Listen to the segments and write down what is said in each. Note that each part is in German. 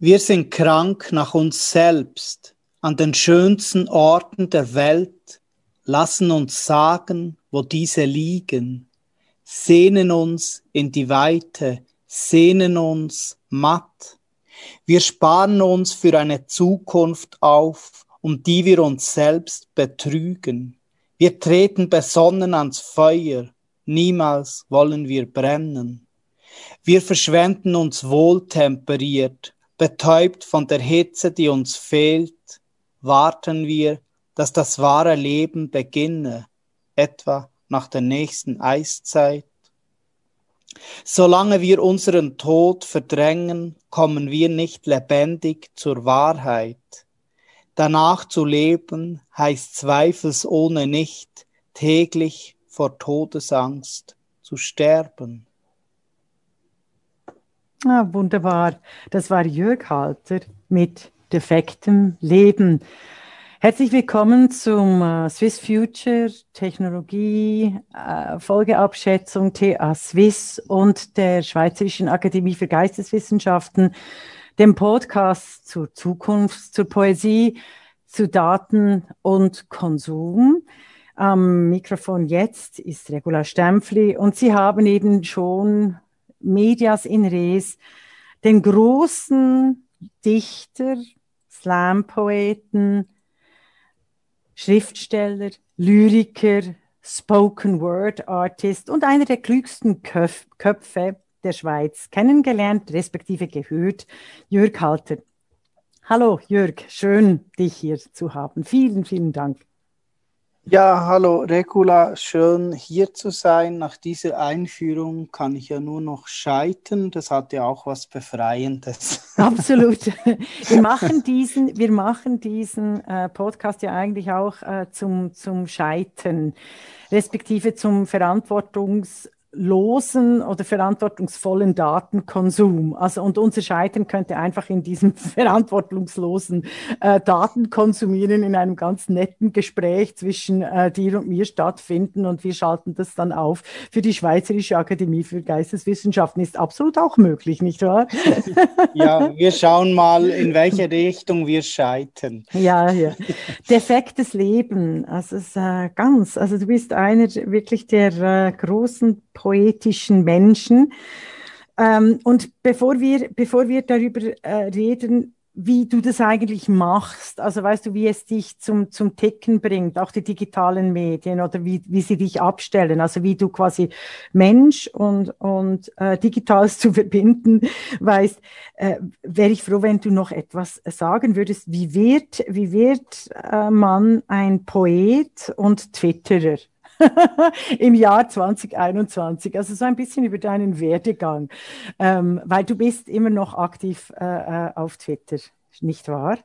Wir sind krank nach uns selbst, an den schönsten Orten der Welt, lassen uns sagen, wo diese liegen, sehnen uns in die Weite, sehnen uns matt. Wir sparen uns für eine Zukunft auf, um die wir uns selbst betrügen. Wir treten besonnen ans Feuer, niemals wollen wir brennen. Wir verschwenden uns wohltemperiert, betäubt von der Hitze, die uns fehlt, warten wir, dass das wahre Leben beginne, etwa nach der nächsten Eiszeit. Solange wir unseren Tod verdrängen, kommen wir nicht lebendig zur Wahrheit. Danach zu leben heißt zweifelsohne nicht täglich vor Todesangst zu sterben. Ah, wunderbar. Das war Jörg Halter mit defektem Leben. Herzlich willkommen zum äh, Swiss Future Technologie äh, Folgeabschätzung TA Swiss und der Schweizerischen Akademie für Geisteswissenschaften, dem Podcast zur Zukunft, zur Poesie, zu Daten und Konsum. Am Mikrofon jetzt ist Regula Stempfli und Sie haben eben schon Medias in Res, den großen Dichter, Slam-Poeten, Schriftsteller, Lyriker, Spoken Word Artist und einer der klügsten Köf Köpfe der Schweiz kennengelernt, respektive gehört, Jörg Halter. Hallo Jörg, schön dich hier zu haben. Vielen, vielen Dank. Ja, hallo Regula, schön hier zu sein. Nach dieser Einführung kann ich ja nur noch scheitern. Das hat ja auch was Befreiendes. Absolut. Wir machen diesen, wir machen diesen äh, Podcast ja eigentlich auch äh, zum, zum Scheitern, respektive zum Verantwortungs losen oder verantwortungsvollen Datenkonsum. Also und unser Scheitern könnte einfach in diesem verantwortungslosen äh, Datenkonsumieren in einem ganz netten Gespräch zwischen äh, dir und mir stattfinden und wir schalten das dann auf für die Schweizerische Akademie für Geisteswissenschaften. Ist absolut auch möglich, nicht wahr? ja, wir schauen mal, in welche Richtung wir scheitern. Ja, ja. Defektes Leben, also es, äh, ganz, also du bist einer wirklich der äh, großen poetischen Menschen. Ähm, und bevor wir, bevor wir darüber äh, reden, wie du das eigentlich machst, also weißt du, wie es dich zum, zum Ticken bringt, auch die digitalen Medien oder wie, wie sie dich abstellen, also wie du quasi Mensch und, und äh, Digitales zu verbinden weißt, äh, wäre ich froh, wenn du noch etwas sagen würdest. Wie wird, wie wird äh, man ein Poet und Twitterer? im Jahr 2021. Also so ein bisschen über deinen Werdegang, ähm, weil du bist immer noch aktiv äh, äh auf Twitter, nicht wahr?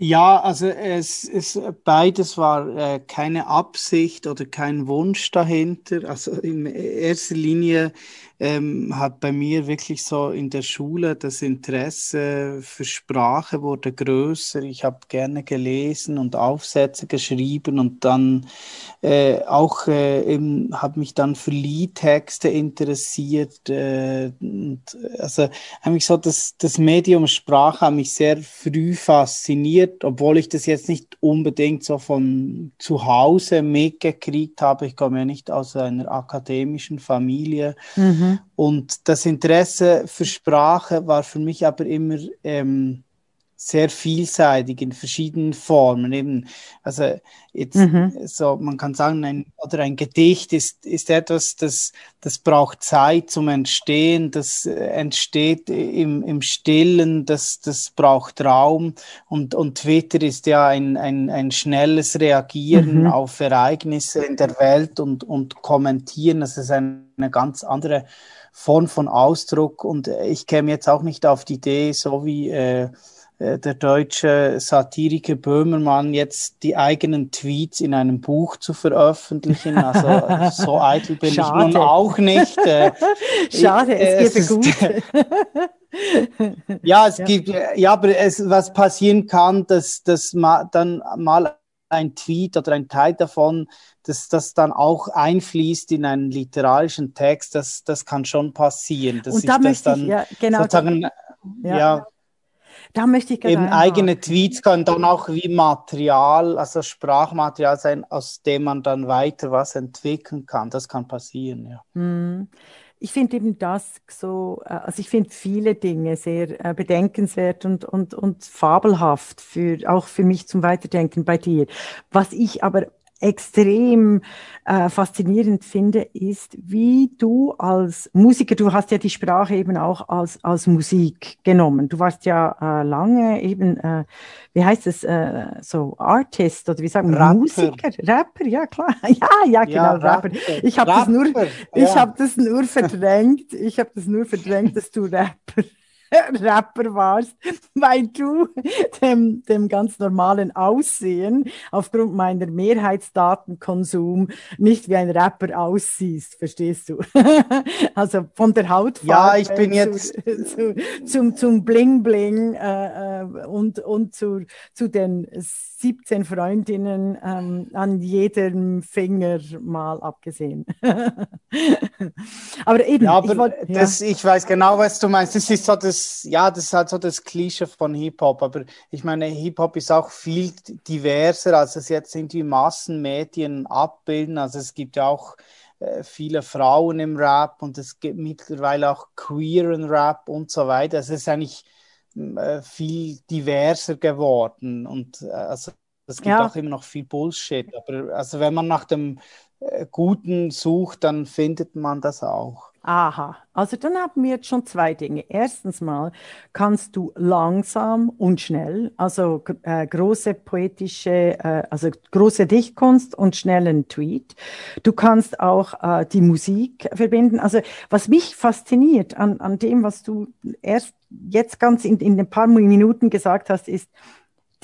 Ja, also es ist beides war äh, keine Absicht oder kein Wunsch dahinter. Also in erster Linie ähm, hat bei mir wirklich so in der Schule das Interesse für Sprache wurde größer. Ich habe gerne gelesen und Aufsätze geschrieben und dann äh, auch äh, habe mich dann für Liedtexte interessiert. Äh, und, also eigentlich so das, das Medium Sprache hat mich sehr früh fasziniert, obwohl ich das jetzt nicht unbedingt so von zu Hause mitgekriegt habe. Ich komme ja nicht aus einer akademischen Familie. Mhm. Mhm. Und das Interesse für Sprache war für mich aber immer ähm, sehr vielseitig in verschiedenen Formen. Eben, also jetzt mhm. so, man kann sagen, ein, oder ein Gedicht ist, ist etwas, das, das braucht Zeit zum Entstehen, das äh, entsteht im, im Stillen, das, das braucht Raum und, und Twitter ist ja ein, ein, ein schnelles Reagieren mhm. auf Ereignisse in der Welt und, und kommentieren. Das ist eine, eine ganz andere Form von Ausdruck und ich käme jetzt auch nicht auf die Idee, so wie äh, der deutsche Satiriker Böhmermann jetzt die eigenen Tweets in einem Buch zu veröffentlichen. Also so eitel bin Schade. ich nun auch nicht. Äh, Schade, es, es geht gut. ja, es ja. gibt, ja, aber es, was passieren kann, dass, dass ma, dann mal ein Tweet oder ein Teil davon, dass das dann auch einfließt in einen literarischen Text, das, das kann schon passieren. Dass Und da möchte ich, ja, genau, sozusagen ja. ja. Da möchte ich Eben eigene Tweets können dann auch wie Material, also Sprachmaterial sein, aus dem man dann weiter was entwickeln kann. Das kann passieren, ja. Hm. Ich finde eben das so, äh, also ich finde viele Dinge sehr äh, bedenkenswert und, und, und fabelhaft, für, auch für mich zum Weiterdenken bei dir. Was ich aber extrem äh, faszinierend finde, ist, wie du als Musiker, du hast ja die Sprache eben auch als, als Musik genommen. Du warst ja äh, lange eben, äh, wie heißt es, äh, so Artist oder wie sagen wir, Musiker, Rapper, ja klar. ja, ja, genau, ja, Rapper. Ich habe das nur, ich habe das nur verdrängt. Ich habe das nur verdrängt, dass du Rapper Rapper warst, weil du dem, dem ganz normalen Aussehen aufgrund meiner Mehrheitsdatenkonsum nicht wie ein Rapper aussiehst, verstehst du? also von der Hautfarbe ja, ich bin jetzt zu, zu, zum, zum Bling Bling äh, äh, und, und zu, zu den 17 Freundinnen ähm, an jedem Finger mal abgesehen. aber eben, ja, aber ich, wollt, das, ja. ich weiß genau, was du meinst. Das ist so das, ja, das ist halt so das Klischee von Hip-Hop. Aber ich meine, Hip-Hop ist auch viel diverser, als es jetzt irgendwie Massenmedien abbilden. Also es gibt ja auch äh, viele Frauen im Rap und es gibt mittlerweile auch queeren Rap und so weiter. Also es ist eigentlich äh, viel diverser geworden und äh, also es gibt ja. auch immer noch viel Bullshit. Aber also wenn man nach dem Guten sucht, dann findet man das auch. Aha, also dann haben wir jetzt schon zwei Dinge. Erstens mal kannst du langsam und schnell, also äh, große poetische, äh, also große Dichtkunst und schnellen Tweet. Du kannst auch äh, die Musik verbinden. Also was mich fasziniert an, an dem, was du erst jetzt ganz in, in ein paar Minuten gesagt hast, ist,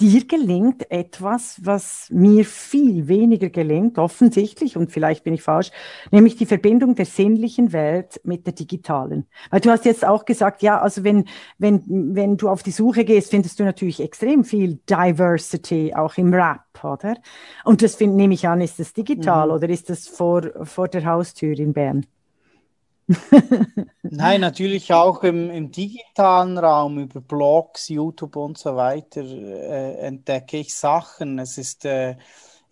dir gelingt etwas, was mir viel weniger gelingt, offensichtlich, und vielleicht bin ich falsch, nämlich die Verbindung der sinnlichen Welt mit der digitalen. Weil du hast jetzt auch gesagt, ja, also wenn, wenn, wenn du auf die Suche gehst, findest du natürlich extrem viel Diversity auch im Rap, oder? Und das find, nehme ich an, ist das digital mhm. oder ist das vor, vor der Haustür in Bern? Nein, natürlich auch im, im, digitalen Raum, über Blogs, YouTube und so weiter äh, entdecke ich Sachen. Es ist äh,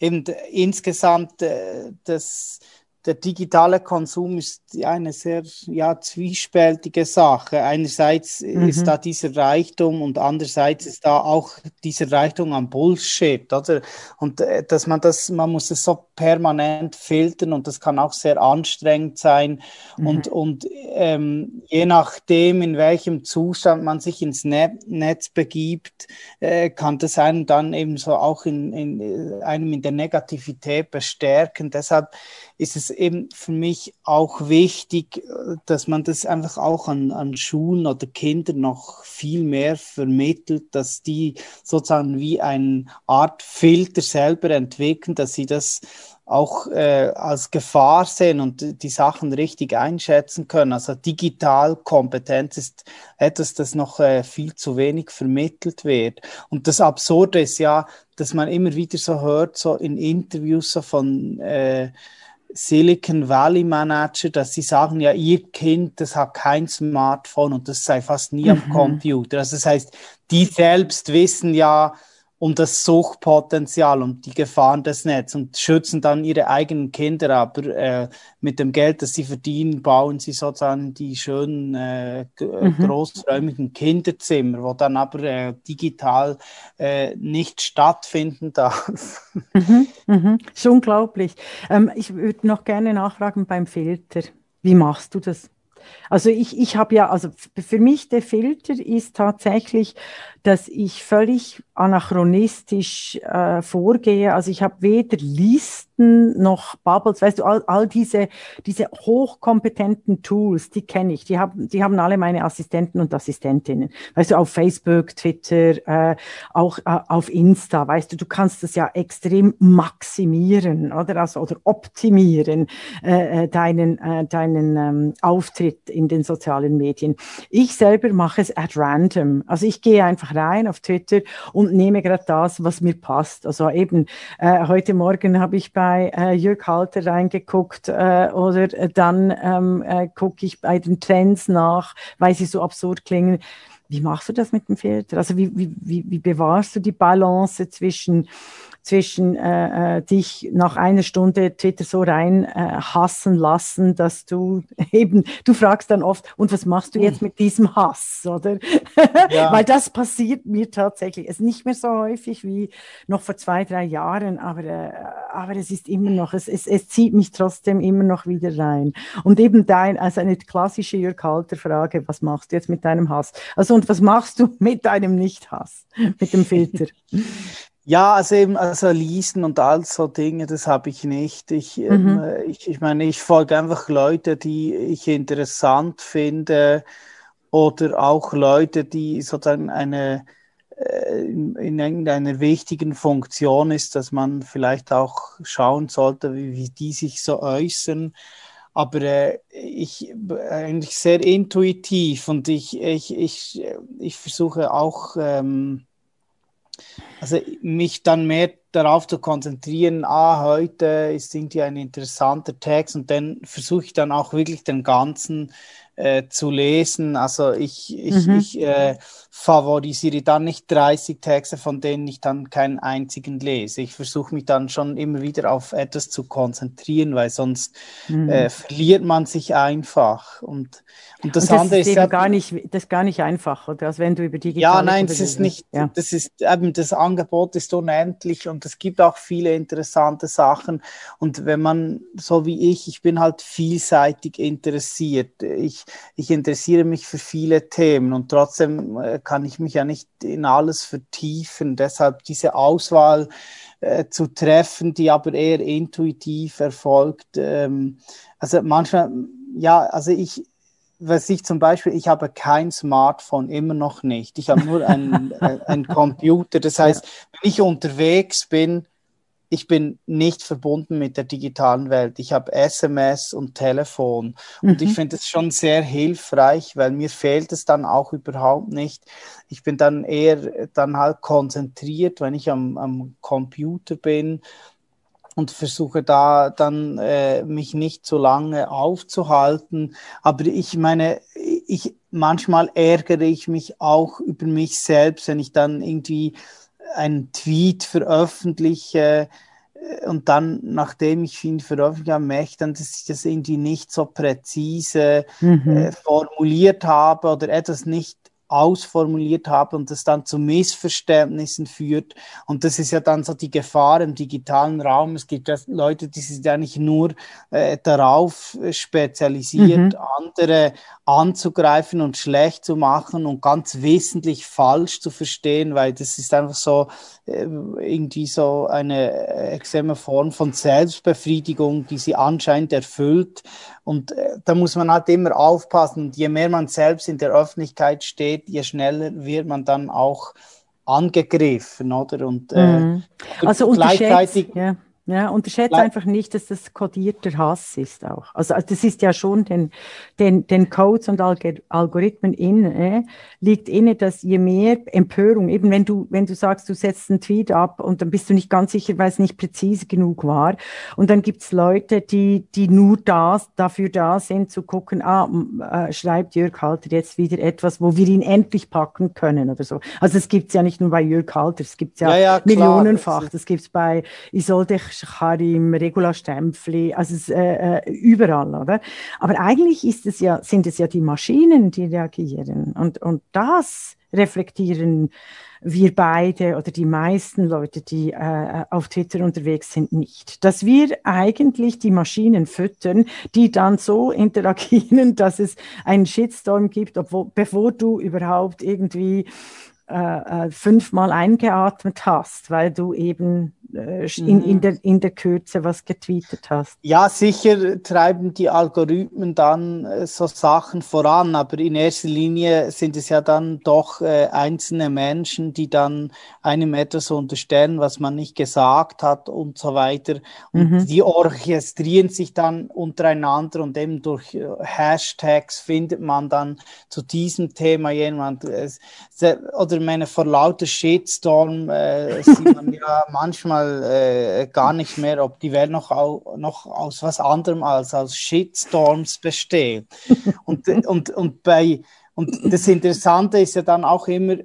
eben insgesamt äh, das der digitale Konsum ist eine sehr ja, zwiespältige Sache. Einerseits mhm. ist da dieser Reichtum und andererseits ist da auch dieser Reichtum an Bullshit, oder? Und äh, dass man das, man muss es so permanent filtern und das kann auch sehr anstrengend sein. Mhm. Und, und ähm, je nachdem, in welchem Zustand man sich ins Net Netz begibt, äh, kann das einen dann eben so auch in, in, äh, einem in der Negativität bestärken. Deshalb ist es eben für mich auch wichtig, dass man das einfach auch an, an Schulen oder Kindern noch viel mehr vermittelt, dass die sozusagen wie eine Art Filter selber entwickeln, dass sie das auch äh, als Gefahr sehen und die Sachen richtig einschätzen können. Also Digitalkompetenz ist etwas, das noch äh, viel zu wenig vermittelt wird. Und das Absurde ist ja, dass man immer wieder so hört, so in Interviews so von äh, Silicon Valley Manager, dass sie sagen, ja, ihr Kind, das hat kein Smartphone und das sei fast nie mhm. am Computer. Also das heißt, die selbst wissen ja, um das Suchtpotenzial und die Gefahren des Netzes und schützen dann ihre eigenen Kinder. Aber äh, mit dem Geld, das sie verdienen, bauen sie sozusagen die schönen äh, mhm. großräumigen Kinderzimmer, wo dann aber äh, digital äh, nicht stattfinden darf. Mhm, mhm. Ist unglaublich. Ähm, ich würde noch gerne nachfragen beim Filter. Wie machst du das? Also ich, ich habe ja, also für mich der Filter ist tatsächlich, dass ich völlig anachronistisch äh, vorgehe. Also ich habe weder Listen noch Bubbles, weißt du, all, all diese, diese hochkompetenten Tools, die kenne ich, die haben, die haben alle meine Assistenten und Assistentinnen. Weißt du, auf Facebook, Twitter, äh, auch äh, auf Insta, weißt du, du kannst das ja extrem maximieren oder, also, oder optimieren, äh, äh deinen, äh, deinen ähm, Auftritt in den sozialen Medien. Ich selber mache es at random. Also ich gehe einfach rein auf Twitter und nehme gerade das, was mir passt. Also eben äh, heute Morgen habe ich bei äh, Jörg Halter reingeguckt äh, oder dann ähm, äh, gucke ich bei den Trends nach, weil sie so absurd klingen wie machst du das mit dem Filter? Also wie, wie, wie, wie bewahrst du die Balance zwischen zwischen äh, äh, dich nach einer Stunde Twitter so rein äh, hassen lassen, dass du eben, du fragst dann oft, und was machst du jetzt hm. mit diesem Hass, oder? Ja. Weil das passiert mir tatsächlich. Es ist nicht mehr so häufig wie noch vor zwei, drei Jahren, aber, äh, aber es ist immer noch, es, es, es zieht mich trotzdem immer noch wieder rein. Und eben dein, also eine klassische Jörg Halter Frage, was machst du jetzt mit deinem Hass? Also und was machst du mit deinem Nicht-Hass, mit dem Filter? Ja, also eben, also Leasen und all so Dinge, das habe ich nicht. Ich, ähm, mhm. ähm, ich, ich meine, ich folge einfach Leute, die ich interessant finde oder auch Leute, die sozusagen eine äh, in, in irgendeiner wichtigen Funktion ist, dass man vielleicht auch schauen sollte, wie, wie die sich so äußern. Aber äh, ich eigentlich sehr intuitiv und ich, ich, ich, ich versuche auch ähm, also mich dann mehr darauf zu konzentrieren, ah, heute ist irgendwie ein interessanter Text und dann versuche ich dann auch wirklich den ganzen äh, zu lesen. Also ich, ich, mhm. ich äh, favorisiere dann nicht 30 Texte, von denen ich dann keinen einzigen lese. Ich versuche mich dann schon immer wieder auf etwas zu konzentrieren, weil sonst mhm. äh, verliert man sich einfach. Und, und das, und das andere ist, ist ja gar nicht, das ist gar nicht einfach, oder? Als wenn du über die Ja, nein, das ist nicht, ja. das ist eben, das Angebot ist unendlich und es gibt auch viele interessante Sachen. Und wenn man, so wie ich, ich bin halt vielseitig interessiert. Ich, ich interessiere mich für viele Themen und trotzdem äh, kann ich mich ja nicht in alles vertiefen. Deshalb diese Auswahl äh, zu treffen, die aber eher intuitiv erfolgt. Ähm, also manchmal, ja, also ich, was ich zum Beispiel, ich habe kein Smartphone, immer noch nicht. Ich habe nur einen, einen Computer. Das heißt, wenn ich unterwegs bin, ich bin nicht verbunden mit der digitalen Welt. Ich habe SMS und Telefon und mhm. ich finde es schon sehr hilfreich, weil mir fehlt es dann auch überhaupt nicht. Ich bin dann eher dann halt konzentriert, wenn ich am, am Computer bin und versuche da dann äh, mich nicht so lange aufzuhalten. Aber ich meine, ich manchmal ärgere ich mich auch über mich selbst, wenn ich dann irgendwie einen Tweet veröffentliche äh, und dann, nachdem ich ihn veröffentlicht habe, merke ich dann, dass ich das irgendwie nicht so präzise mhm. äh, formuliert habe oder etwas nicht ausformuliert habe und das dann zu Missverständnissen führt. Und das ist ja dann so die Gefahr im digitalen Raum. Es gibt ja Leute, die sind ja nicht nur äh, darauf spezialisiert, mhm. andere anzugreifen und schlecht zu machen und ganz wissentlich falsch zu verstehen, weil das ist einfach so äh, irgendwie so eine äh, extreme Form von Selbstbefriedigung, die sie anscheinend erfüllt. Und äh, da muss man halt immer aufpassen. Und je mehr man selbst in der Öffentlichkeit steht, je schneller wird man dann auch angegriffen, oder? Und äh, mhm. also gleichzeitig. Ja ja, unterschätze einfach nicht, dass das kodierter Hass ist auch. Also, also das ist ja schon den, den, den Codes und Algorithmen inne, liegt inne, dass je mehr Empörung, eben wenn du, wenn du sagst, du setzt einen Tweet ab und dann bist du nicht ganz sicher, weil es nicht präzise genug war. Und dann gibt es Leute, die, die nur das, dafür da sind, zu gucken, ah, äh, schreibt Jörg Halter jetzt wieder etwas, wo wir ihn endlich packen können oder so. Also es gibt es ja nicht nur bei Jörg Halter, es gibt ja, ja, ja millionenfach. Das gibt es bei Isolde Karim, Regula Stempfli, also äh, äh, überall, oder? Aber eigentlich ist es ja, sind es ja die Maschinen, die reagieren. Und, und das reflektieren wir beide oder die meisten Leute, die äh, auf Twitter unterwegs sind, nicht. Dass wir eigentlich die Maschinen füttern, die dann so interagieren, dass es einen Shitstorm gibt, obwohl, bevor du überhaupt irgendwie äh, äh fünfmal eingeatmet hast, weil du eben äh, in, in, mhm. der, in der Kürze was getweetet hast. Ja, sicher treiben die Algorithmen dann äh, so Sachen voran, aber in erster Linie sind es ja dann doch äh, einzelne Menschen, die dann einem etwas unterstellen, was man nicht gesagt hat und so weiter. Und mhm. die orchestrieren sich dann untereinander und eben durch äh, Hashtags findet man dann zu diesem Thema jemand. Äh, oder meine vor lauter Shitstorm äh, sieht man ja manchmal mal äh, gar nicht mehr, ob die Welt noch, au, noch aus was anderem als aus Shitstorms besteht. und, und, und bei, und das Interessante ist ja dann auch immer,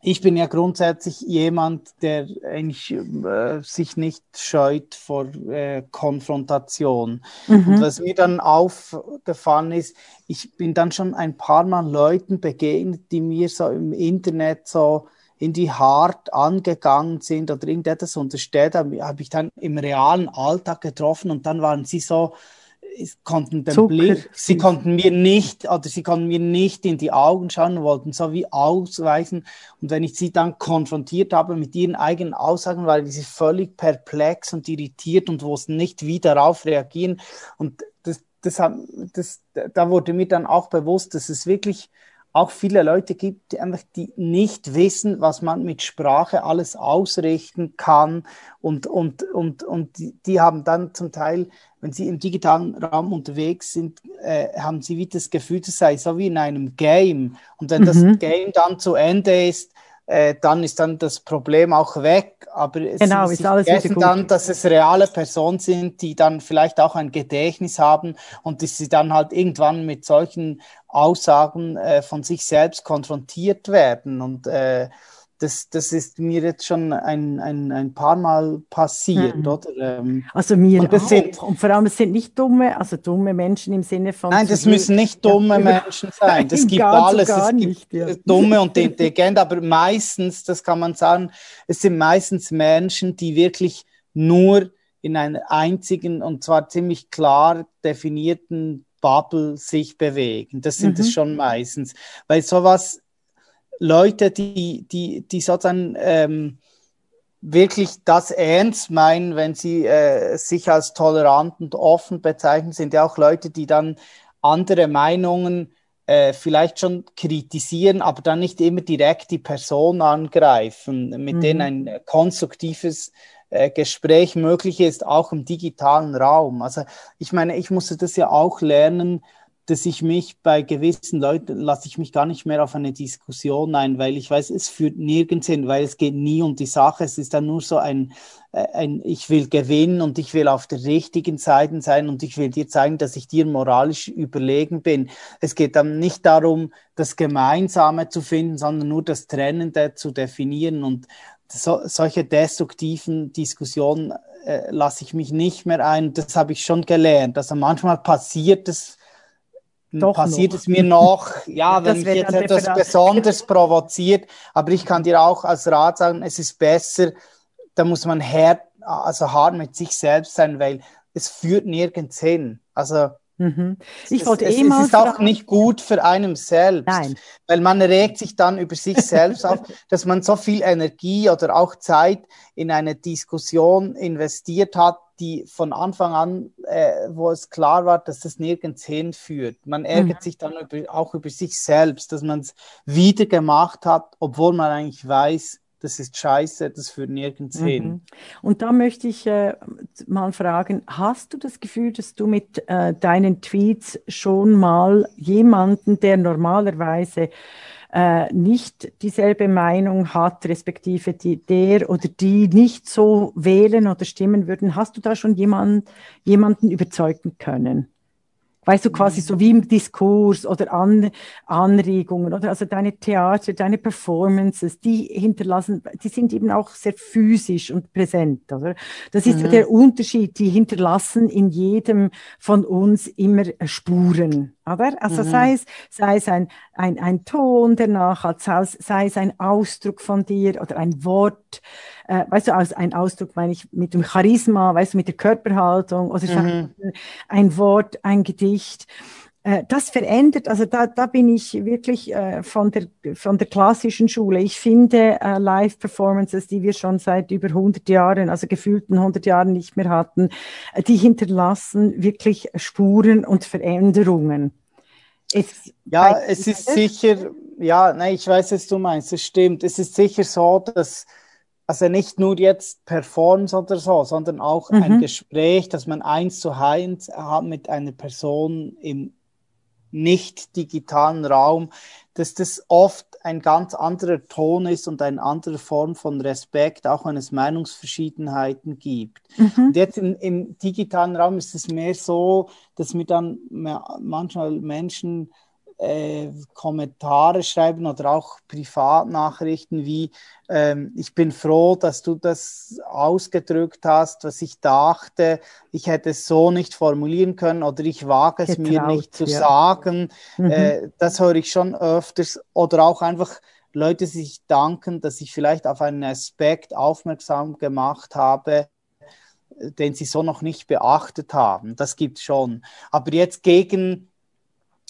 ich bin ja grundsätzlich jemand, der eigentlich äh, sich nicht scheut vor äh, Konfrontation. Mhm. Und was mir dann aufgefallen ist, ich bin dann schon ein paar Mal Leuten begegnet, die mir so im Internet so in die hart angegangen sind oder irgendetwas haben, habe ich dann im realen Alltag getroffen und dann waren sie so, konnten den Zucker. Blick, sie konnten mir nicht, oder sie konnten mir nicht in die Augen schauen und wollten so wie ausweisen. Und wenn ich sie dann konfrontiert habe mit ihren eigenen Aussagen, waren sie völlig perplex und irritiert und wussten nicht, wie darauf reagieren. Und das, das, das, da wurde mir dann auch bewusst, dass es wirklich auch viele Leute gibt, die einfach die nicht wissen, was man mit Sprache alles ausrichten kann und, und, und, und die, haben dann zum Teil, wenn sie im digitalen Raum unterwegs sind, äh, haben sie wie das Gefühl, das sei so wie in einem Game und wenn mhm. das Game dann zu Ende ist, äh, dann ist dann das Problem auch weg. Aber es genau, ist alles vergessen dann, dass es reale Personen sind, die dann vielleicht auch ein Gedächtnis haben und die sie dann halt irgendwann mit solchen Aussagen äh, von sich selbst konfrontiert werden. Und äh, das, das ist mir jetzt schon ein, ein, ein paar Mal passiert, mhm. oder? Ähm, also mir und, auch. Sind, und vor allem, es sind nicht dumme, also dumme Menschen im Sinne von... Nein, das müssen nicht dumme ja, Menschen sein. Das gibt alles. es gibt ja. dumme und intelligente, aber meistens, das kann man sagen, es sind meistens Menschen, die wirklich nur in einer einzigen und zwar ziemlich klar definierten Bubble sich bewegen. Das sind mhm. es schon meistens. Weil sowas Leute, die, die, die sozusagen ähm, wirklich das ernst meinen, wenn sie äh, sich als tolerant und offen bezeichnen, sind ja auch Leute, die dann andere Meinungen äh, vielleicht schon kritisieren, aber dann nicht immer direkt die Person angreifen, mit mhm. denen ein konstruktives äh, Gespräch möglich ist, auch im digitalen Raum. Also ich meine, ich musste das ja auch lernen, dass ich mich bei gewissen Leuten lasse ich mich gar nicht mehr auf eine Diskussion ein, weil ich weiß, es führt nirgends hin, weil es geht nie um die Sache. Es ist dann nur so ein, äh, ein ich will gewinnen und ich will auf der richtigen Seite sein und ich will dir zeigen, dass ich dir moralisch überlegen bin. Es geht dann nicht darum, das Gemeinsame zu finden, sondern nur das Trennende zu definieren und so, solche destruktiven Diskussionen äh, lasse ich mich nicht mehr ein. Das habe ich schon gelernt. Also manchmal passiert es doch passiert noch. es mir noch, ja, wenn mich jetzt etwas besonders provoziert, aber ich kann dir auch als Rat sagen, es ist besser, da muss man hart, also hart mit sich selbst sein, weil es führt nirgends hin. Also Mhm. Ich wollte es, eh es ist auch nicht gut für einen selbst, Nein. weil man regt sich dann über sich selbst auf, dass man so viel Energie oder auch Zeit in eine Diskussion investiert hat, die von Anfang an, äh, wo es klar war, dass das nirgends hinführt. Man ärgert mhm. sich dann über, auch über sich selbst, dass man es wieder gemacht hat, obwohl man eigentlich weiß, das ist scheiße, das führt nirgends mhm. hin. Und da möchte ich äh, mal fragen, hast du das Gefühl, dass du mit äh, deinen Tweets schon mal jemanden, der normalerweise äh, nicht dieselbe Meinung hat, respektive die, der oder die nicht so wählen oder stimmen würden, hast du da schon jemand, jemanden überzeugen können? Weißt du, quasi so wie im Diskurs oder An Anregungen oder also deine Theater, deine Performances, die hinterlassen, die sind eben auch sehr physisch und präsent, oder? Das ist mhm. der Unterschied, die hinterlassen in jedem von uns immer Spuren, oder? Also mhm. sei es, sei es ein, ein, ein Ton, der nachhat, sei es ein Ausdruck von dir oder ein Wort, äh, weißt du, als ein Ausdruck meine ich mit dem Charisma, weißt du, mit der Körperhaltung oder mhm. ein Wort, ein Gedicht das verändert, also da, da bin ich wirklich äh, von, der, von der klassischen Schule. Ich finde äh, Live-Performances, die wir schon seit über 100 Jahren, also gefühlten 100 Jahren nicht mehr hatten, äh, die hinterlassen wirklich Spuren und Veränderungen. Es, ja, es ist sicher, ja, nein, ich weiß, was du meinst, es stimmt. Es ist sicher so, dass also nicht nur jetzt Performance oder so, sondern auch mhm. ein Gespräch, dass man eins zu eins hat mit einer Person im nicht digitalen Raum, dass das oft ein ganz anderer Ton ist und eine andere Form von Respekt, auch wenn es Meinungsverschiedenheiten gibt. Mhm. Und jetzt im, im, digitalen Raum ist es mehr so, dass mir dann manchmal Menschen äh, Kommentare schreiben oder auch Privatnachrichten wie, ähm, ich bin froh, dass du das ausgedrückt hast, was ich dachte, ich hätte es so nicht formulieren können oder ich wage es Getraut, mir nicht zu ja. sagen. Mhm. Äh, das höre ich schon öfters oder auch einfach Leute sich danken, dass ich vielleicht auf einen Aspekt aufmerksam gemacht habe, den sie so noch nicht beachtet haben. Das gibt es schon. Aber jetzt gegen,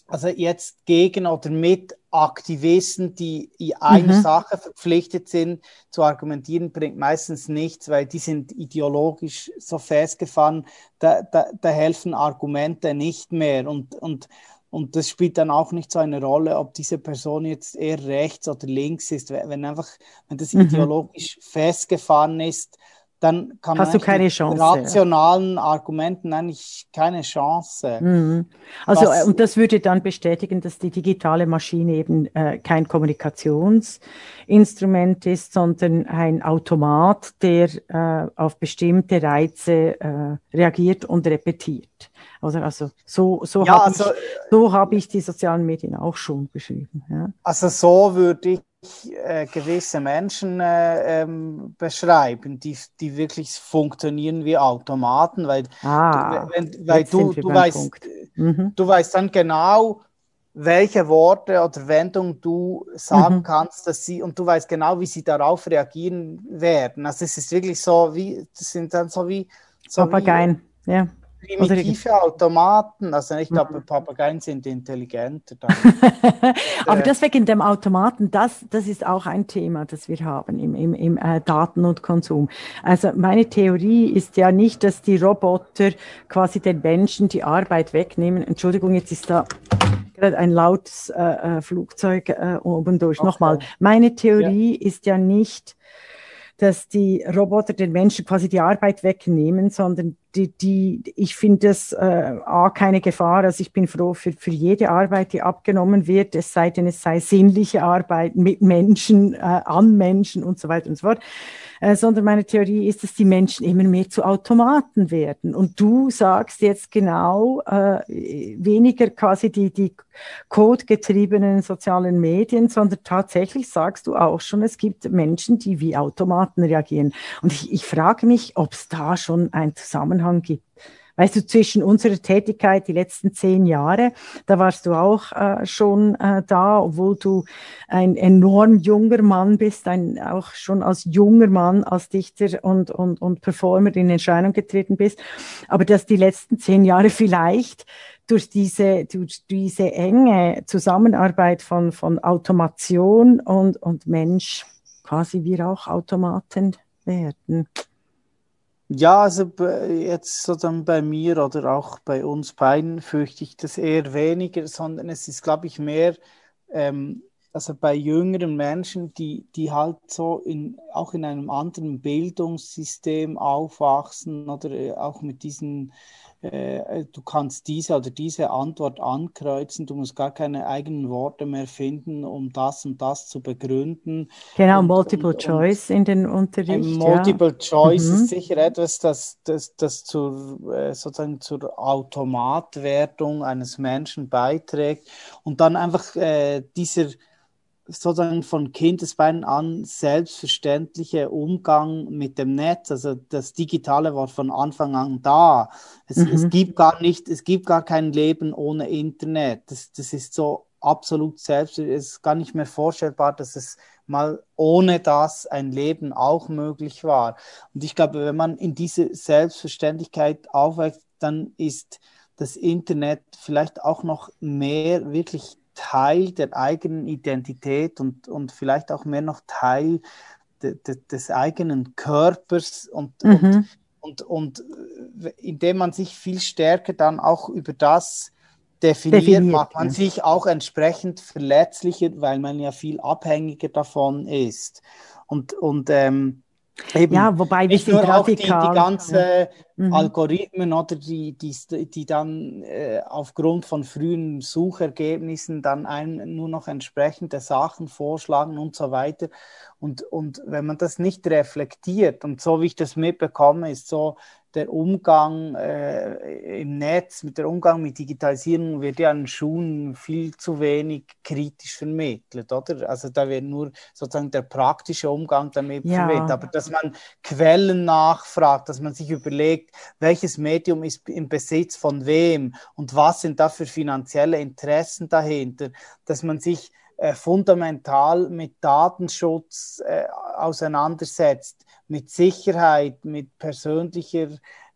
also jetzt gegen oder mit Aktivisten, die einer mhm. Sache verpflichtet sind, zu argumentieren, bringt meistens nichts, weil die sind ideologisch so festgefahren, da, da, da helfen Argumente nicht mehr. Und, und und das spielt dann auch nicht so eine Rolle, ob diese Person jetzt eher rechts oder links ist. Wenn einfach, wenn das mhm. ideologisch festgefahren ist, dann kann Hast man du keine Chance, rationalen. Argumenten eigentlich keine Chance. Mhm. Also Was, und das würde dann bestätigen, dass die digitale Maschine eben äh, kein Kommunikationsinstrument ist, sondern ein Automat, der äh, auf bestimmte Reize äh, reagiert und repetiert. Oder also so, so ja, habe also, ich, so hab ich die sozialen Medien auch schon beschrieben. Ja. Also so würde ich äh, gewisse Menschen äh, ähm, beschreiben, die, die wirklich funktionieren wie Automaten, weil, ah, du, wenn, weil du, du, weißt, mhm. du weißt dann genau, welche Worte oder Wendungen du sagen mhm. kannst, dass sie und du weißt genau, wie sie darauf reagieren werden. Also es ist wirklich so wie, das sind dann so wie so Papageien, wie, ja primitive Automaten. Also ich glaube, mhm. Papageien sind intelligenter. Aber das wegen dem Automaten, das, das ist auch ein Thema, das wir haben im, im, im äh, Daten- und Konsum. Also meine Theorie ist ja nicht, dass die Roboter quasi den Menschen die Arbeit wegnehmen. Entschuldigung, jetzt ist da gerade ein lautes äh, äh Flugzeug äh, oben durch. Okay. Nochmal, meine Theorie ja. ist ja nicht, dass die Roboter den Menschen quasi die Arbeit wegnehmen, sondern die, die ich finde es äh, A, keine Gefahr. Also ich bin froh für, für jede Arbeit, die abgenommen wird, es sei denn, es sei sinnliche Arbeit mit Menschen, äh, an Menschen und so weiter und so fort. Äh, sondern meine Theorie ist, dass die Menschen immer mehr zu Automaten werden. Und du sagst jetzt genau äh, weniger quasi die, die codegetriebenen sozialen Medien, sondern tatsächlich sagst du auch schon, es gibt Menschen, die wie Automaten reagieren. Und ich, ich frage mich, ob es da schon einen Zusammenhang gibt. Weißt du, zwischen unserer Tätigkeit die letzten zehn Jahre, da warst du auch äh, schon äh, da, obwohl du ein enorm junger Mann bist, ein, auch schon als junger Mann, als Dichter und, und, und Performer in Erscheinung getreten bist. Aber dass die letzten zehn Jahre vielleicht durch diese, durch diese enge Zusammenarbeit von, von Automation und, und Mensch quasi wir auch Automaten werden. Ja, also jetzt sozusagen bei mir oder auch bei uns beiden fürchte ich das eher weniger, sondern es ist, glaube ich, mehr, ähm, also bei jüngeren Menschen, die, die halt so in, auch in einem anderen Bildungssystem aufwachsen oder äh, auch mit diesen äh, du kannst diese oder diese Antwort ankreuzen, du musst gar keine eigenen Worte mehr finden, um das und das zu begründen. Genau, und, Multiple und, Choice und, in den Unterricht. Multiple ja. Choice mhm. ist sicher etwas, das, das, das zur, äh, sozusagen zur Automatwertung eines Menschen beiträgt und dann einfach äh, dieser sozusagen von Kindesbeinen an selbstverständliche Umgang mit dem Netz. Also das Digitale war von Anfang an da. Es, mhm. es gibt gar nicht, es gibt gar kein Leben ohne Internet. Das, das ist so absolut selbst, es ist gar nicht mehr vorstellbar, dass es mal ohne das ein Leben auch möglich war. Und ich glaube, wenn man in diese Selbstverständlichkeit aufwächst, dann ist das Internet vielleicht auch noch mehr wirklich Teil der eigenen Identität und, und vielleicht auch mehr noch Teil de, de, des eigenen Körpers und, mhm. und, und, und äh, indem man sich viel stärker dann auch über das definiert, definiert macht man ja. sich auch entsprechend verletzlicher, weil man ja viel abhängiger davon ist. Und, und ähm, Eben, ja, wobei wir sind auch die, die ganzen ja. mhm. Algorithmen oder die, die, die dann äh, aufgrund von frühen Suchergebnissen dann einem nur noch entsprechende Sachen vorschlagen und so weiter. Und, und wenn man das nicht reflektiert und so wie ich das mitbekomme, ist so, der Umgang äh, im Netz, mit der Umgang mit Digitalisierung wird ja an Schulen viel zu wenig kritisch vermittelt, oder? Also da wird nur sozusagen der praktische Umgang damit ja. vermittelt. Aber dass man Quellen nachfragt, dass man sich überlegt, welches Medium ist im Besitz von wem und was sind da für finanzielle Interessen dahinter, dass man sich äh, fundamental mit Datenschutz äh, auseinandersetzt, mit Sicherheit, mit persönlicher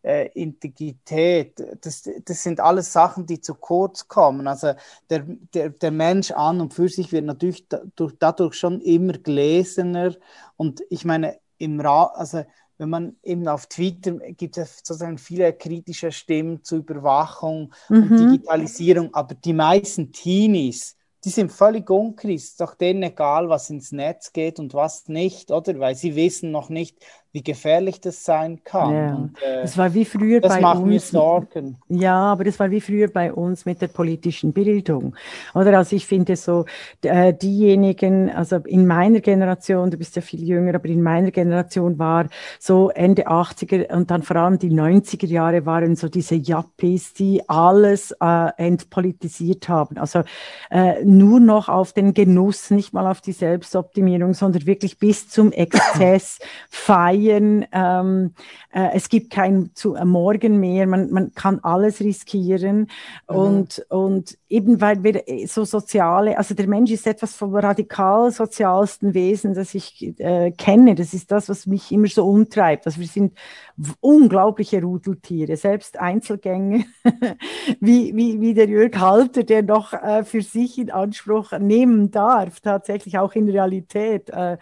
äh, Integrität. Das, das sind alles Sachen, die zu kurz kommen. Also der, der, der Mensch an und für sich wird natürlich dadurch, dadurch schon immer gläserner. Und ich meine, im Ra also wenn man eben auf Twitter gibt es sozusagen viele kritische Stimmen zur Überwachung mhm. und Digitalisierung, aber die meisten Teenies, die sind völlig unchrist. Ist doch denen egal, was ins Netz geht und was nicht, oder? Weil sie wissen noch nicht, wie gefährlich das sein kann. Ja. Und, äh, das war wie früher das bei macht uns. Mir Sorgen. Ja, aber das war wie früher bei uns mit der politischen Bildung. Oder also ich finde so, äh, diejenigen, also in meiner Generation, du bist ja viel jünger, aber in meiner Generation war so Ende 80er und dann vor allem die 90er Jahre waren so diese Yuppies, die alles äh, entpolitisiert haben. Also äh, nur noch auf den Genuss, nicht mal auf die Selbstoptimierung, sondern wirklich bis zum Exzess feiern Ferien, ähm, äh, es gibt kein zu, äh, Morgen mehr, man, man kann alles riskieren mhm. und, und eben weil wir äh, so soziale, also der Mensch ist etwas vom radikal sozialsten Wesen, das ich äh, kenne, das ist das, was mich immer so umtreibt, also wir sind unglaubliche Rudeltiere, selbst Einzelgänge, wie, wie, wie der Jörg Halter, der noch äh, für sich in Anspruch nehmen darf, tatsächlich auch in Realität äh,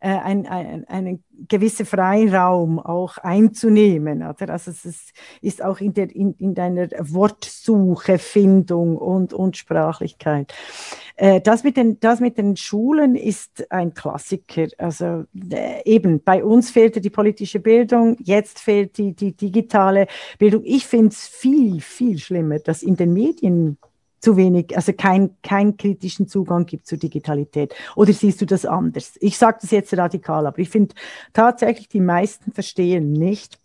äh ein, ein, einen gewissen Freiraum auch einzunehmen. Oder? Also es ist auch in, der, in, in deiner Wortsuche, Findung und, und Sprachlichkeit. Äh, das, mit den, das mit den Schulen ist ein Klassiker. Also äh, eben, bei uns fehlte die politische Bildung, jetzt fehlt die, die digitale Bildung. Ich finde es viel, viel schlimmer, dass in den Medien zu wenig, also keinen kein kritischen Zugang gibt zur Digitalität. Oder siehst du das anders? Ich sage das jetzt radikal, aber ich finde tatsächlich, die meisten verstehen nicht,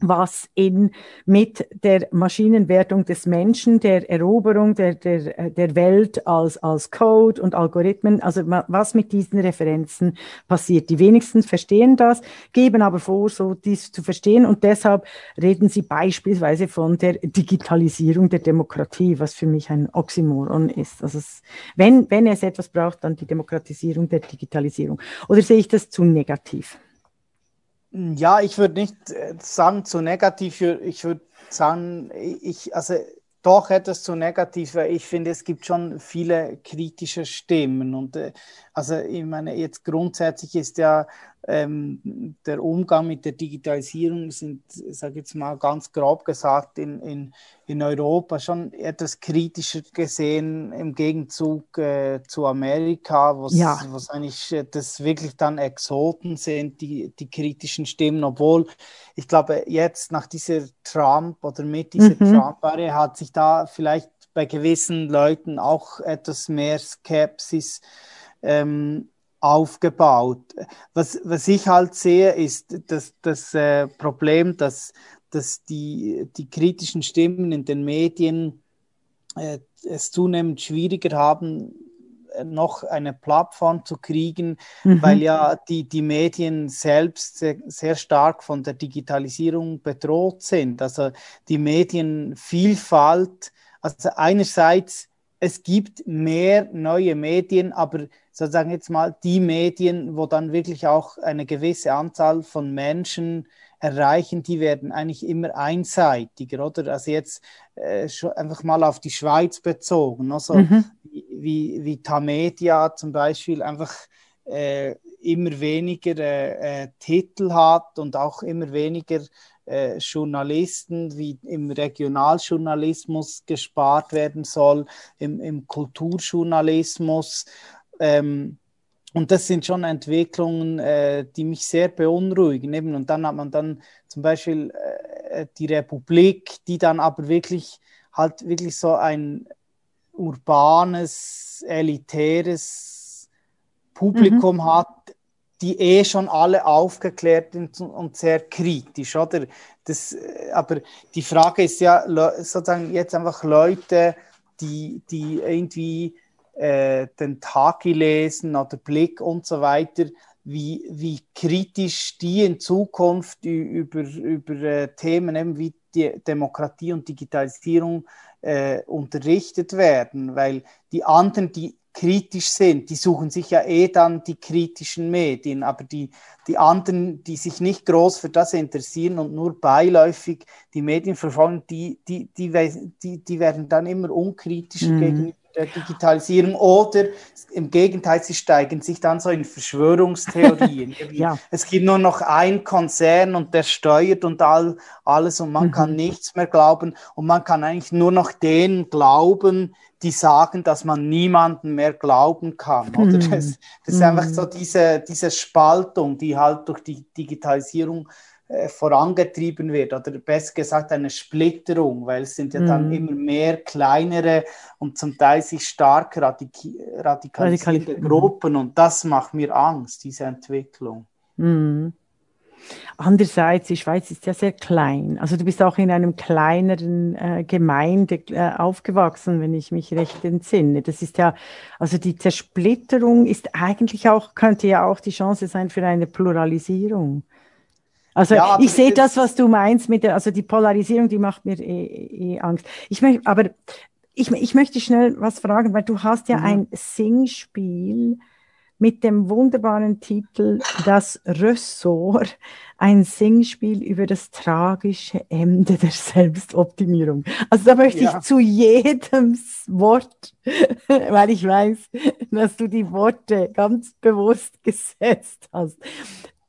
was in, mit der Maschinenwertung des Menschen, der Eroberung der, der, der Welt als, als Code und Algorithmen, also was mit diesen Referenzen passiert. Die wenigsten verstehen das, geben aber vor, so dies zu verstehen und deshalb reden sie beispielsweise von der Digitalisierung der Demokratie, was für mich ein Oxymoron ist. Also es, wenn, wenn es etwas braucht, dann die Demokratisierung der Digitalisierung. Oder sehe ich das zu negativ? Ja, ich würde nicht äh, sagen zu negativ. Ich würde sagen, ich, also doch etwas zu negativ, weil ich finde, es gibt schon viele kritische Stimmen. Und äh, also ich meine, jetzt grundsätzlich ist ja ähm, der Umgang mit der Digitalisierung sind, sage jetzt mal ganz grob gesagt, in, in, in Europa schon etwas kritischer gesehen im Gegenzug äh, zu Amerika, wo ja. eigentlich äh, das wirklich dann Exoten sind, die, die kritischen Stimmen, obwohl ich glaube, jetzt nach dieser Trump oder mit dieser mhm. Trump-Barriere hat sich da vielleicht bei gewissen Leuten auch etwas mehr Skepsis ähm, aufgebaut. Was, was ich halt sehe, ist dass das äh, Problem, dass, dass die, die kritischen Stimmen in den Medien äh, es zunehmend schwieriger haben, äh, noch eine Plattform zu kriegen, mhm. weil ja die, die Medien selbst sehr, sehr, stark von der Digitalisierung bedroht sind. Also die Medienvielfalt, also einerseits es gibt mehr neue Medien, aber sozusagen jetzt mal die Medien, wo dann wirklich auch eine gewisse Anzahl von Menschen erreichen, die werden eigentlich immer einseitiger, oder? Also jetzt äh, einfach mal auf die Schweiz bezogen, also mhm. wie, wie Tamedia zum Beispiel einfach äh, immer weniger äh, äh Titel hat und auch immer weniger äh, Journalisten, wie im Regionaljournalismus gespart werden soll, im, im Kulturjournalismus. Ähm, und das sind schon Entwicklungen, äh, die mich sehr beunruhigen. Eben. Und dann hat man dann zum Beispiel äh, die Republik, die dann aber wirklich halt wirklich so ein urbanes, elitäres Publikum mhm. hat, die eh schon alle aufgeklärt sind und sehr kritisch, oder? Das, aber die Frage ist ja sozusagen jetzt einfach Leute, die, die irgendwie äh, den Taki lesen oder Blick und so weiter, wie, wie kritisch die in Zukunft über, über äh, Themen eben wie die Demokratie und Digitalisierung äh, unterrichtet werden, weil die anderen, die kritisch sind, die suchen sich ja eh dann die kritischen Medien, aber die, die anderen, die sich nicht groß für das interessieren und nur beiläufig die Medien verfolgen, die, die, die, die, die werden dann immer unkritischer mhm. gegenüber der Digitalisierung oder im Gegenteil, sie steigen sich dann so in Verschwörungstheorien. ja. Es gibt nur noch ein Konzern und der steuert und all, alles und man mhm. kann nichts mehr glauben und man kann eigentlich nur noch denen glauben, die sagen, dass man niemanden mehr glauben kann. Oder? Mhm. Das, das ist einfach so mhm. diese, diese Spaltung, die halt durch die Digitalisierung vorangetrieben wird oder besser gesagt eine Splitterung, weil es sind ja dann mm. immer mehr kleinere und zum Teil sich stark radik radikalisierte Radikal Gruppen und das macht mir Angst, diese Entwicklung. Mm. Andererseits, die Schweiz ist ja sehr klein. Also du bist auch in einem kleineren äh, Gemeinde äh, aufgewachsen, wenn ich mich recht entsinne. Das ist ja, also die Zersplitterung ist eigentlich auch, könnte ja auch die Chance sein für eine Pluralisierung. Also ja, ich sehe das, was du meinst mit der, also die Polarisierung, die macht mir eh, eh Angst. Ich möchte, aber ich, ich möchte schnell was fragen, weil du hast ja mhm. ein Singspiel mit dem wunderbaren Titel Das Ressort, ein Singspiel über das tragische Ende der Selbstoptimierung. Also da möchte ja. ich zu jedem Wort, weil ich weiß, dass du die Worte ganz bewusst gesetzt hast,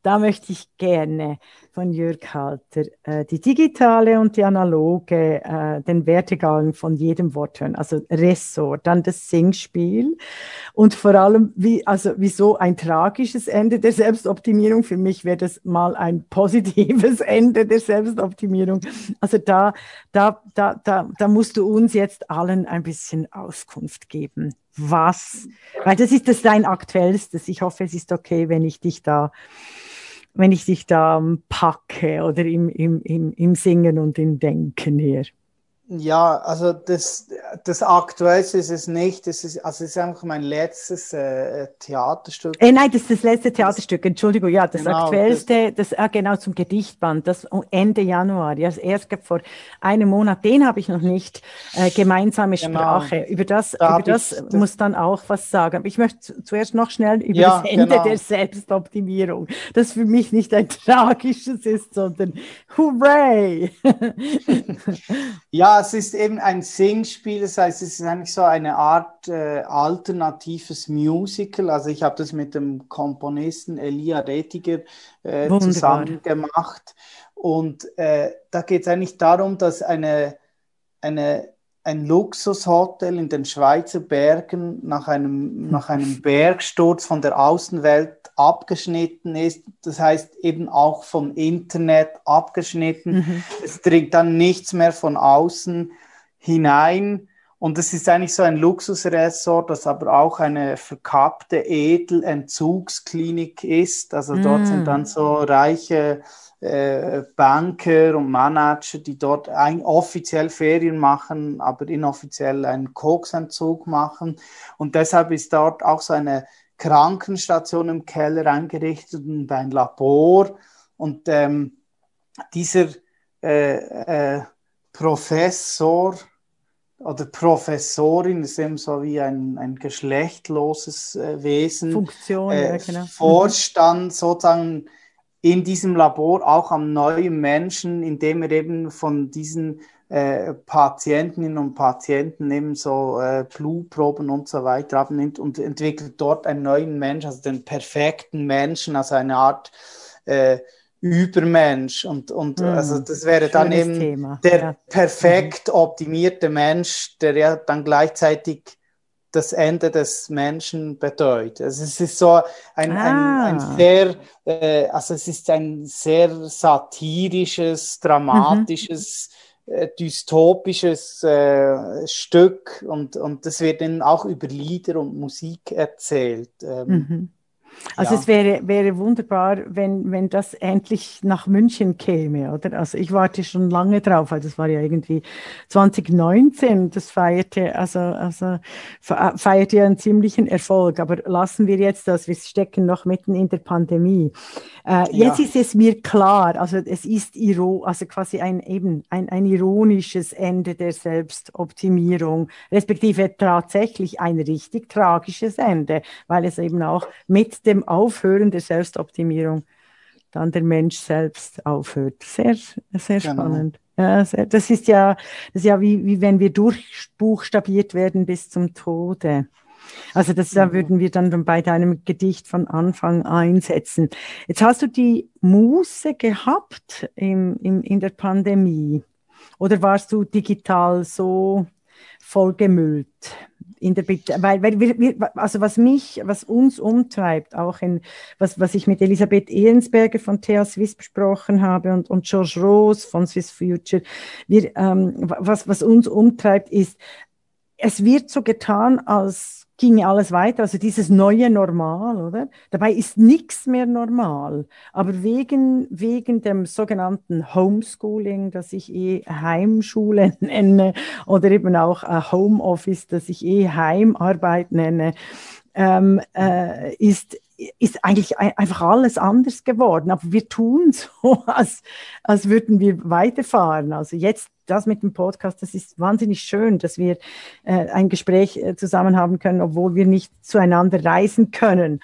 da möchte ich gerne von Jörg Halter äh, die digitale und die analoge, äh, den Wertegang von jedem Wort hören. Also Ressort, dann das Singspiel und vor allem, wie, also wieso ein tragisches Ende der Selbstoptimierung? Für mich wäre das mal ein positives Ende der Selbstoptimierung. Also da, da, da, da, da musst du uns jetzt allen ein bisschen Auskunft geben. Was? Weil das ist das dein aktuellstes. Ich hoffe, es ist okay, wenn ich dich da wenn ich dich da packe oder im, im, im, im Singen und im Denken hier. Ja, also das, das Aktuellste ist es nicht. Das ist, also es ist einfach mein letztes äh, Theaterstück. Äh, nein, das ist das letzte Theaterstück. Entschuldigung, ja, das genau, Aktuellste, das, das ah, genau zum Gedichtband, das Ende Januar. Ja, erst vor einem Monat, den habe ich noch nicht. Äh, gemeinsame genau. Sprache. Über das, da über das, ich, das muss dann auch was sagen. Aber ich möchte zuerst noch schnell über ja, das Ende genau. der Selbstoptimierung, das für mich nicht ein tragisches ist, sondern Hooray! ja, es ist eben ein Singspiel, das heißt, es ist eigentlich so eine Art äh, alternatives Musical. Also ich habe das mit dem Komponisten Elia Retiger äh, zusammen gemacht. Und äh, da geht es eigentlich darum, dass eine, eine, ein Luxushotel in den Schweizer Bergen nach einem, nach einem Bergsturz von der Außenwelt abgeschnitten ist, das heißt eben auch vom Internet abgeschnitten. Mhm. Es dringt dann nichts mehr von außen hinein. Und es ist eigentlich so ein Luxusressort, das aber auch eine verkappte Edelentzugsklinik ist. Also dort mm. sind dann so reiche äh, Banker und Manager, die dort ein, offiziell Ferien machen, aber inoffiziell einen Koksentzug machen. Und deshalb ist dort auch so eine Krankenstation im Keller eingerichtet und ein Labor. Und ähm, dieser äh, äh, Professor oder Professorin ist eben so wie ein, ein geschlechtloses äh, Wesen. Funktion, äh, ja, genau. Vorstand mhm. sozusagen in diesem Labor auch am neuen Menschen, indem er eben von diesen äh, Patientinnen und Patienten eben so äh, Blutproben und so weiter abnimmt und entwickelt dort einen neuen Mensch, also den perfekten Menschen, also eine Art äh, Übermensch. Und, und mm, also das wäre dann eben Thema. der ja. perfekt mhm. optimierte Mensch, der ja dann gleichzeitig das Ende des Menschen bedeutet. Also es ist so ein, ah. ein, ein ah. sehr, äh, also es ist ein sehr satirisches, dramatisches mhm äh, dystopisches äh, Stück und, und das wird dann auch über Lieder und Musik erzählt. Ähm. Mhm. Also ja. es wäre, wäre wunderbar, wenn, wenn das endlich nach München käme, oder? Also ich warte schon lange drauf, weil das war ja irgendwie 2019, das feierte, also, also feierte ja einen ziemlichen Erfolg. Aber lassen wir jetzt das, wir stecken noch mitten in der Pandemie. Äh, ja. Jetzt ist es mir klar, also es ist iro also quasi ein eben ein, ein ironisches Ende der Selbstoptimierung, respektive tatsächlich ein richtig tragisches Ende, weil es eben auch mit dem Aufhören der Selbstoptimierung dann der Mensch selbst aufhört. Sehr, sehr genau. spannend. Ja, sehr, das ist ja, das ist ja wie, wie wenn wir durchbuchstabiert werden bis zum Tode. Also das da würden wir dann bei deinem Gedicht von Anfang einsetzen. Jetzt hast du die Muße gehabt im, im, in der Pandemie oder warst du digital so vollgemüllt? In der Bitte, weil, weil wir, wir, also was mich, was uns umtreibt, auch in, was, was ich mit Elisabeth Ehrensberger von TH Swiss besprochen habe und, und George Rose von Swiss Future, wir, ähm, was, was uns umtreibt, ist, es wird so getan, als ginge alles weiter, also dieses neue Normal, oder? Dabei ist nichts mehr normal. Aber wegen, wegen dem sogenannten Homeschooling, das ich eh Heimschule nenne, oder eben auch Homeoffice, das ich eh Heimarbeit nenne, ähm, äh, ist, ist eigentlich einfach alles anders geworden. Aber wir tun so, als, als würden wir weiterfahren. Also jetzt das mit dem Podcast, das ist wahnsinnig schön, dass wir äh, ein Gespräch äh, zusammen haben können, obwohl wir nicht zueinander reisen können.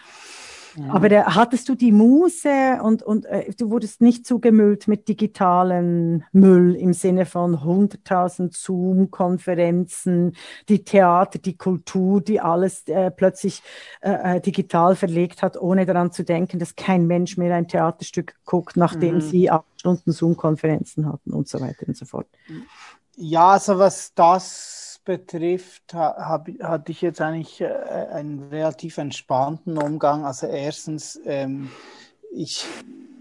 Aber äh, hattest du die Muse und, und äh, du wurdest nicht zugemüllt mit digitalem Müll im Sinne von 100.000 Zoom-Konferenzen, die Theater, die Kultur, die alles äh, plötzlich äh, äh, digital verlegt hat, ohne daran zu denken, dass kein Mensch mehr ein Theaterstück guckt, nachdem mhm. sie acht Stunden Zoom-Konferenzen hatten und so weiter und so fort. Ja, also was das betrifft, hab, hatte ich jetzt eigentlich äh, einen relativ entspannten Umgang. Also erstens, ähm, ich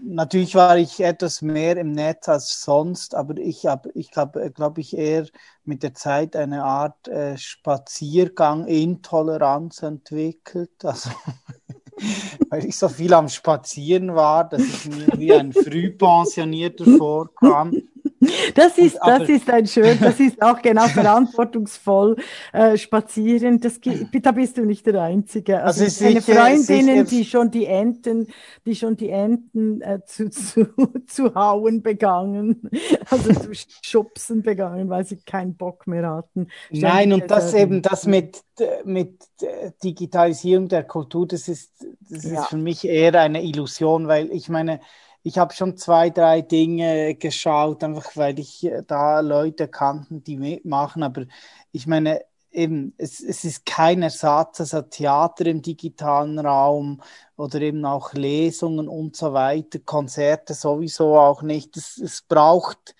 natürlich war ich etwas mehr im Netz als sonst, aber ich habe, ich glaube, glaub ich eher mit der Zeit eine Art äh, Spaziergang-Intoleranz entwickelt. Also weil ich so viel am Spazieren war, dass ich mir wie ein Frühpensionierter vorkam. Das ist, das ist ein schön, das ist auch genau verantwortungsvoll äh, spazieren. Das, da bist du nicht der Einzige. Also, also meine Freundinnen, sicher, die schon die Enten, die schon die Enten äh, zu, zu, zu hauen begangen, also zu schubsen begangen, weil sie keinen Bock mehr hatten. Nein, und das eben, das mit, mit Digitalisierung der Kultur, das ist, das ja. ist für mich eher eine Illusion, weil ich meine, ich habe schon zwei, drei Dinge geschaut, einfach weil ich äh, da Leute kannten, die mitmachen. Aber ich meine, eben, es, es ist kein Ersatz, also Theater im digitalen Raum oder eben auch Lesungen und so weiter, Konzerte sowieso auch nicht. Es, es braucht,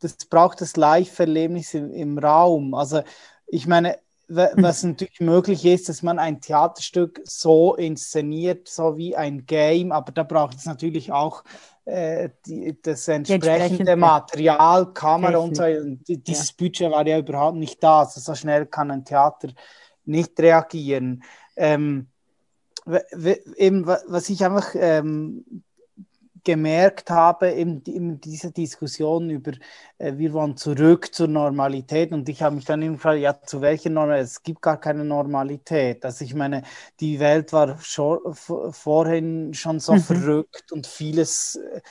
das braucht das Live-Erlebnis im, im Raum. Also ich meine, was natürlich möglich ist, dass man ein Theaterstück so inszeniert, so wie ein Game, aber da braucht es natürlich auch äh, die, das entsprechende, entsprechende Material, Kamera und so. Und dieses ja. Budget war ja überhaupt nicht da, also so schnell kann ein Theater nicht reagieren. Ähm, eben, was ich einfach ähm, gemerkt habe in, in dieser Diskussion über, äh, wir wollen zurück zur Normalität und ich habe mich dann immer gefragt, ja, zu welcher Normalität? Es gibt gar keine Normalität. Also ich meine, die Welt war schon, vorhin schon so mhm. verrückt und vieles, äh,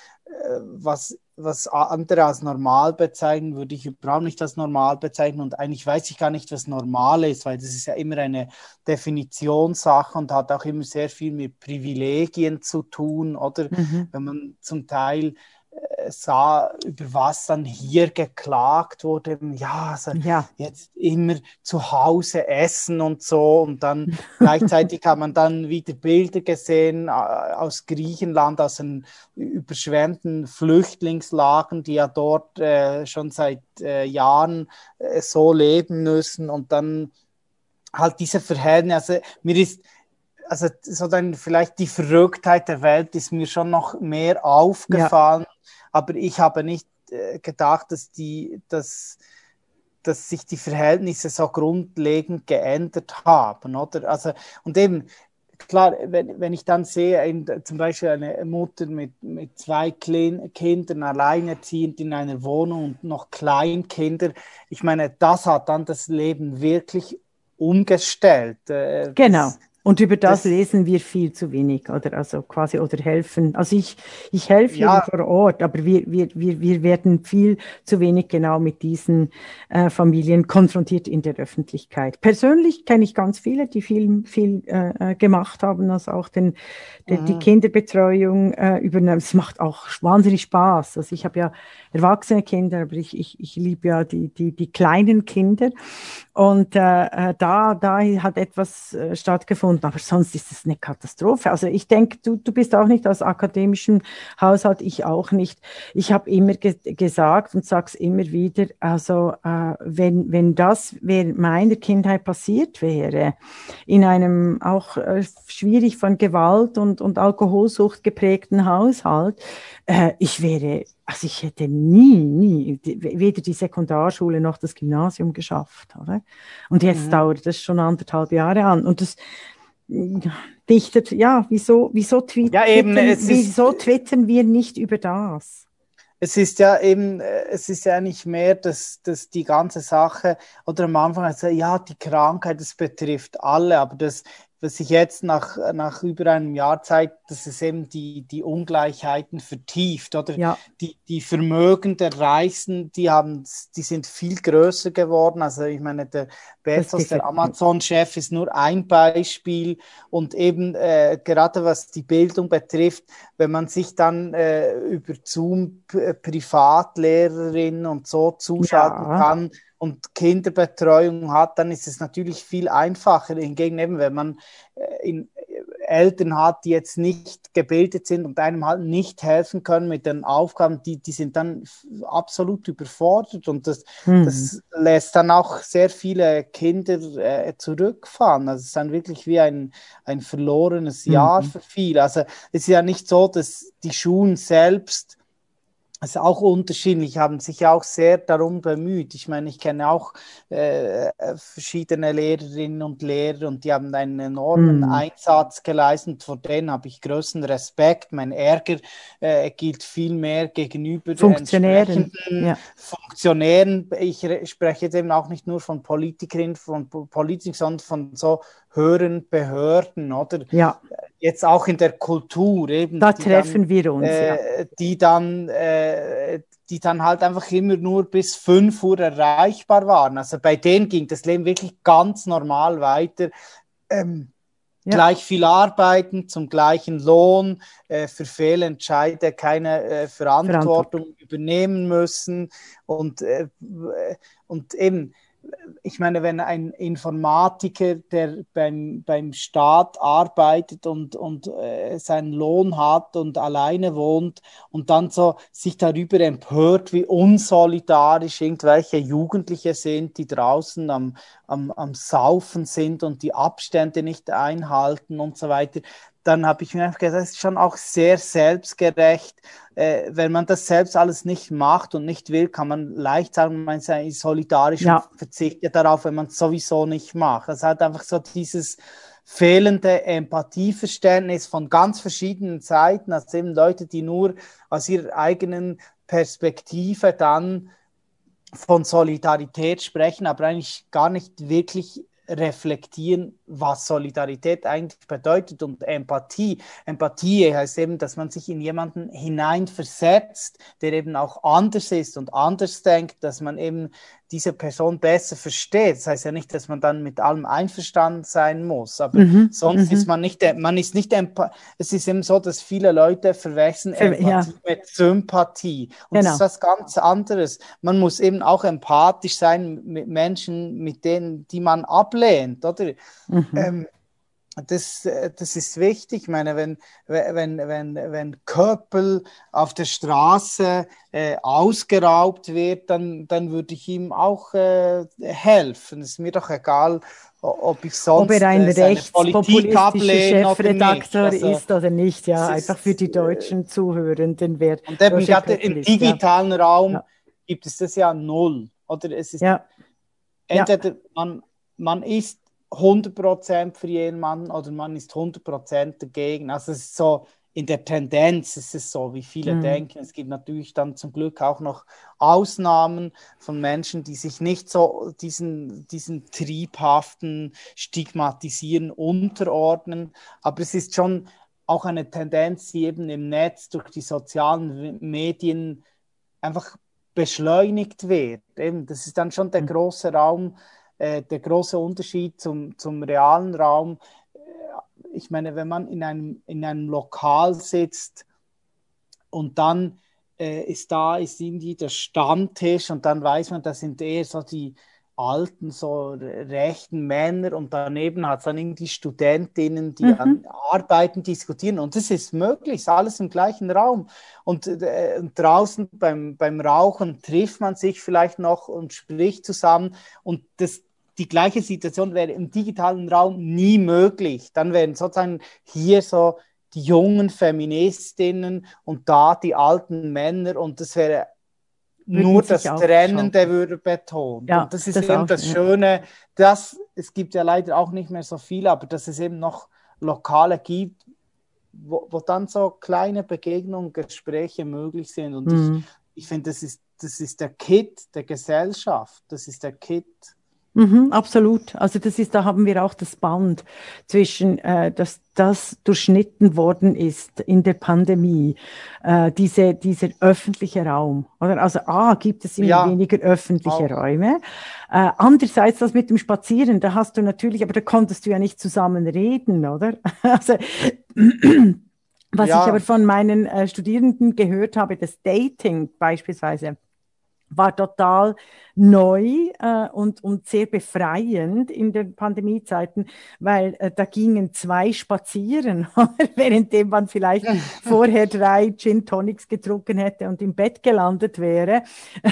was was andere als normal bezeichnen, würde ich überhaupt nicht als normal bezeichnen. Und eigentlich weiß ich gar nicht, was normal ist, weil das ist ja immer eine Definitionssache und hat auch immer sehr viel mit Privilegien zu tun, oder? Mhm. Wenn man zum Teil sah, über was dann hier geklagt wurde, ja, also ja. jetzt immer zu Hause essen und so. Und dann gleichzeitig hat man dann wieder Bilder gesehen äh, aus Griechenland, aus den überschwemmten Flüchtlingslagen, die ja dort äh, schon seit äh, Jahren äh, so leben müssen. Und dann halt diese Verhältnisse, also mir ist also so dann vielleicht die Verrücktheit der Welt ist mir schon noch mehr aufgefallen, ja aber ich habe nicht äh, gedacht, dass die, dass, dass sich die Verhältnisse so grundlegend geändert haben, oder? Also, und eben, klar, wenn, wenn ich dann sehe, in, zum Beispiel eine Mutter mit, mit zwei Klein Kindern, alleinerziehend in einer Wohnung und noch Kleinkinder, ich meine, das hat dann das Leben wirklich umgestellt. Äh, genau. Das, und über das, das, lesen wir viel zu wenig, oder also quasi oder helfen. Also ich, ich helfe ja. vor Ort, aber wir, wir, wir, wir werden viel zu wenig genau mit diesen äh, Familien konfrontiert in der Öffentlichkeit. Persönlich kenne ich ganz viele, die viel, viel äh, äh gemacht haben, also auch den, den, mhm. die Kinderbetreuung äh, übernehmen. Es macht auch wahnsinnig Spaß. Also ich habe ja erwachsene Kinder, aber ich, ich, ich liebe ja die, die, die kleinen Kinder. Und äh, äh da, da hat etwas äh, stattgefunden und aber sonst ist es eine Katastrophe. Also ich denke, du, du bist auch nicht aus akademischem Haushalt, ich auch nicht. Ich habe immer ge gesagt und sage es immer wieder, also äh, wenn, wenn das während meiner Kindheit passiert wäre, in einem auch äh, schwierig von Gewalt und, und Alkoholsucht geprägten Haushalt, äh, ich wäre also ich hätte nie, nie, weder die Sekundarschule noch das Gymnasium geschafft. Oder? Und jetzt mhm. dauert das schon anderthalb Jahre an. Und das, dichtet, ja, wieso, wieso, tweet, ja, eben, twittern, wieso twittern wir nicht über das? Es ist ja eben, es ist ja nicht mehr, dass, dass die ganze Sache, oder am Anfang, also, ja, die Krankheit, das betrifft alle, aber das was sich jetzt nach, nach über einem Jahr zeigt, dass es eben die, die Ungleichheiten vertieft, oder? Ja. Die, die Vermögen der Reichsten, die haben, die sind viel größer geworden. Also ich meine, der Bezos, der Amazon-Chef, ist nur ein Beispiel. Und eben äh, gerade was die Bildung betrifft, wenn man sich dann äh, über Zoom Privatlehrerinnen und so zuschalten ja. kann, und Kinderbetreuung hat, dann ist es natürlich viel einfacher. Hingegen eben, wenn man äh, in, äh, Eltern hat, die jetzt nicht gebildet sind und einem halt nicht helfen können mit den Aufgaben, die, die sind dann absolut überfordert und das, mhm. das lässt dann auch sehr viele Kinder äh, zurückfahren. Also es ist dann wirklich wie ein, ein verlorenes Jahr mhm. für viele. Also es ist ja nicht so, dass die Schulen selbst es ist auch unterschiedlich, haben sich auch sehr darum bemüht. Ich meine, ich kenne auch äh, verschiedene Lehrerinnen und Lehrer und die haben einen enormen mm. Einsatz geleistet. Vor denen habe ich größten Respekt. Mein Ärger äh, gilt viel mehr gegenüber Funktionären. Ja. Funktionären. Ich spreche jetzt eben auch nicht nur von Politikerinnen, von Politikern, sondern von so höheren Behörden, oder? Ja. Jetzt auch in der Kultur eben. Da treffen dann, wir uns, äh, ja. Die dann, äh, die dann halt einfach immer nur bis 5 Uhr erreichbar waren. Also bei denen ging das Leben wirklich ganz normal weiter. Ähm, ja. Gleich viel arbeiten zum gleichen Lohn, äh, für Fehlentscheide keine äh, Verantwortung, Verantwortung, übernehmen müssen und, äh, und eben ich meine, wenn ein Informatiker, der beim, beim Staat arbeitet und, und äh, seinen Lohn hat und alleine wohnt und dann so sich darüber empört, wie unsolidarisch irgendwelche Jugendliche sind, die draußen am, am, am Saufen sind und die Abstände nicht einhalten und so weiter, dann habe ich mir einfach gesagt, das ist schon auch sehr selbstgerecht. Äh, wenn man das selbst alles nicht macht und nicht will, kann man leicht sagen, man sei solidarisch ja. und verzichtet darauf, wenn man es sowieso nicht macht. Das hat einfach so dieses fehlende Empathieverständnis von ganz verschiedenen Seiten, also eben Leute, die nur aus ihrer eigenen Perspektive dann von Solidarität sprechen, aber eigentlich gar nicht wirklich reflektieren, was Solidarität eigentlich bedeutet und Empathie. Empathie heißt eben, dass man sich in jemanden hineinversetzt, der eben auch anders ist und anders denkt, dass man eben diese Person besser versteht. Das heißt ja nicht, dass man dann mit allem einverstanden sein muss, aber mhm, sonst mhm. ist man nicht, man ist nicht, es ist eben so, dass viele Leute verwechseln Empathie ja. mit Sympathie. Und genau. das ist was ganz anderes. Man muss eben auch empathisch sein mit Menschen, mit denen, die man ablehnt, oder? Mhm. Ähm, das, äh, das ist wichtig. Ich meine, wenn, wenn, wenn, wenn Köppel auf der Straße äh, ausgeraubt wird, dann, dann würde ich ihm auch äh, helfen. Es ist mir doch egal, ob ich sonst ob er ein äh, rechtspopulistischer Chefredakteur also, ist oder nicht. Ja, einfach für die deutschen Zuhörenden. Wer und eben gerade im digitalen ja. Raum ja. gibt es das ja null. Oder es ist ja. entweder man, man ist 100% für jemanden oder man ist 100% dagegen. Also es ist so, in der Tendenz ist es so, wie viele mhm. denken. Es gibt natürlich dann zum Glück auch noch Ausnahmen von Menschen, die sich nicht so diesen, diesen triebhaften Stigmatisieren unterordnen. Aber es ist schon auch eine Tendenz, die eben im Netz durch die sozialen Medien einfach beschleunigt wird. Eben, das ist dann schon der mhm. große Raum, äh, der große Unterschied zum, zum realen Raum. Äh, ich meine, wenn man in einem, in einem Lokal sitzt und dann äh, ist da ist irgendwie der Stammtisch und dann weiß man, das sind eher so die alten, so rechten Männer und daneben hat es dann irgendwie Studentinnen, die mhm. an Arbeiten diskutieren und das ist möglich, ist alles im gleichen Raum und äh, draußen beim, beim Rauchen trifft man sich vielleicht noch und spricht zusammen und das, die gleiche Situation wäre im digitalen Raum nie möglich. Dann wären sozusagen hier so die jungen Feministinnen und da die alten Männer und das wäre nur das Trennende würde betont. Ja, und das ist das eben das Schöne, dass es gibt ja leider auch nicht mehr so viele, aber dass es eben noch Lokale gibt, wo, wo dann so kleine Begegnungen, Gespräche möglich sind. Und mhm. ich, ich finde, das ist, das ist der Kit der Gesellschaft. Das ist der Kit Mhm, absolut. Also das ist, da haben wir auch das Band zwischen, äh, dass das durchschnitten worden ist in der Pandemie, äh, diese, dieser öffentliche Raum. Oder? Also A, gibt es immer ja, weniger öffentliche auch. Räume. Äh, andererseits das mit dem Spazieren, da hast du natürlich, aber da konntest du ja nicht zusammen reden, oder? also was ja. ich aber von meinen äh, Studierenden gehört habe, das Dating beispielsweise, war total neu äh, und, und sehr befreiend in den Pandemiezeiten, weil äh, da gingen zwei spazieren, währenddem man vielleicht vorher drei Gin Tonics getrunken hätte und im Bett gelandet wäre,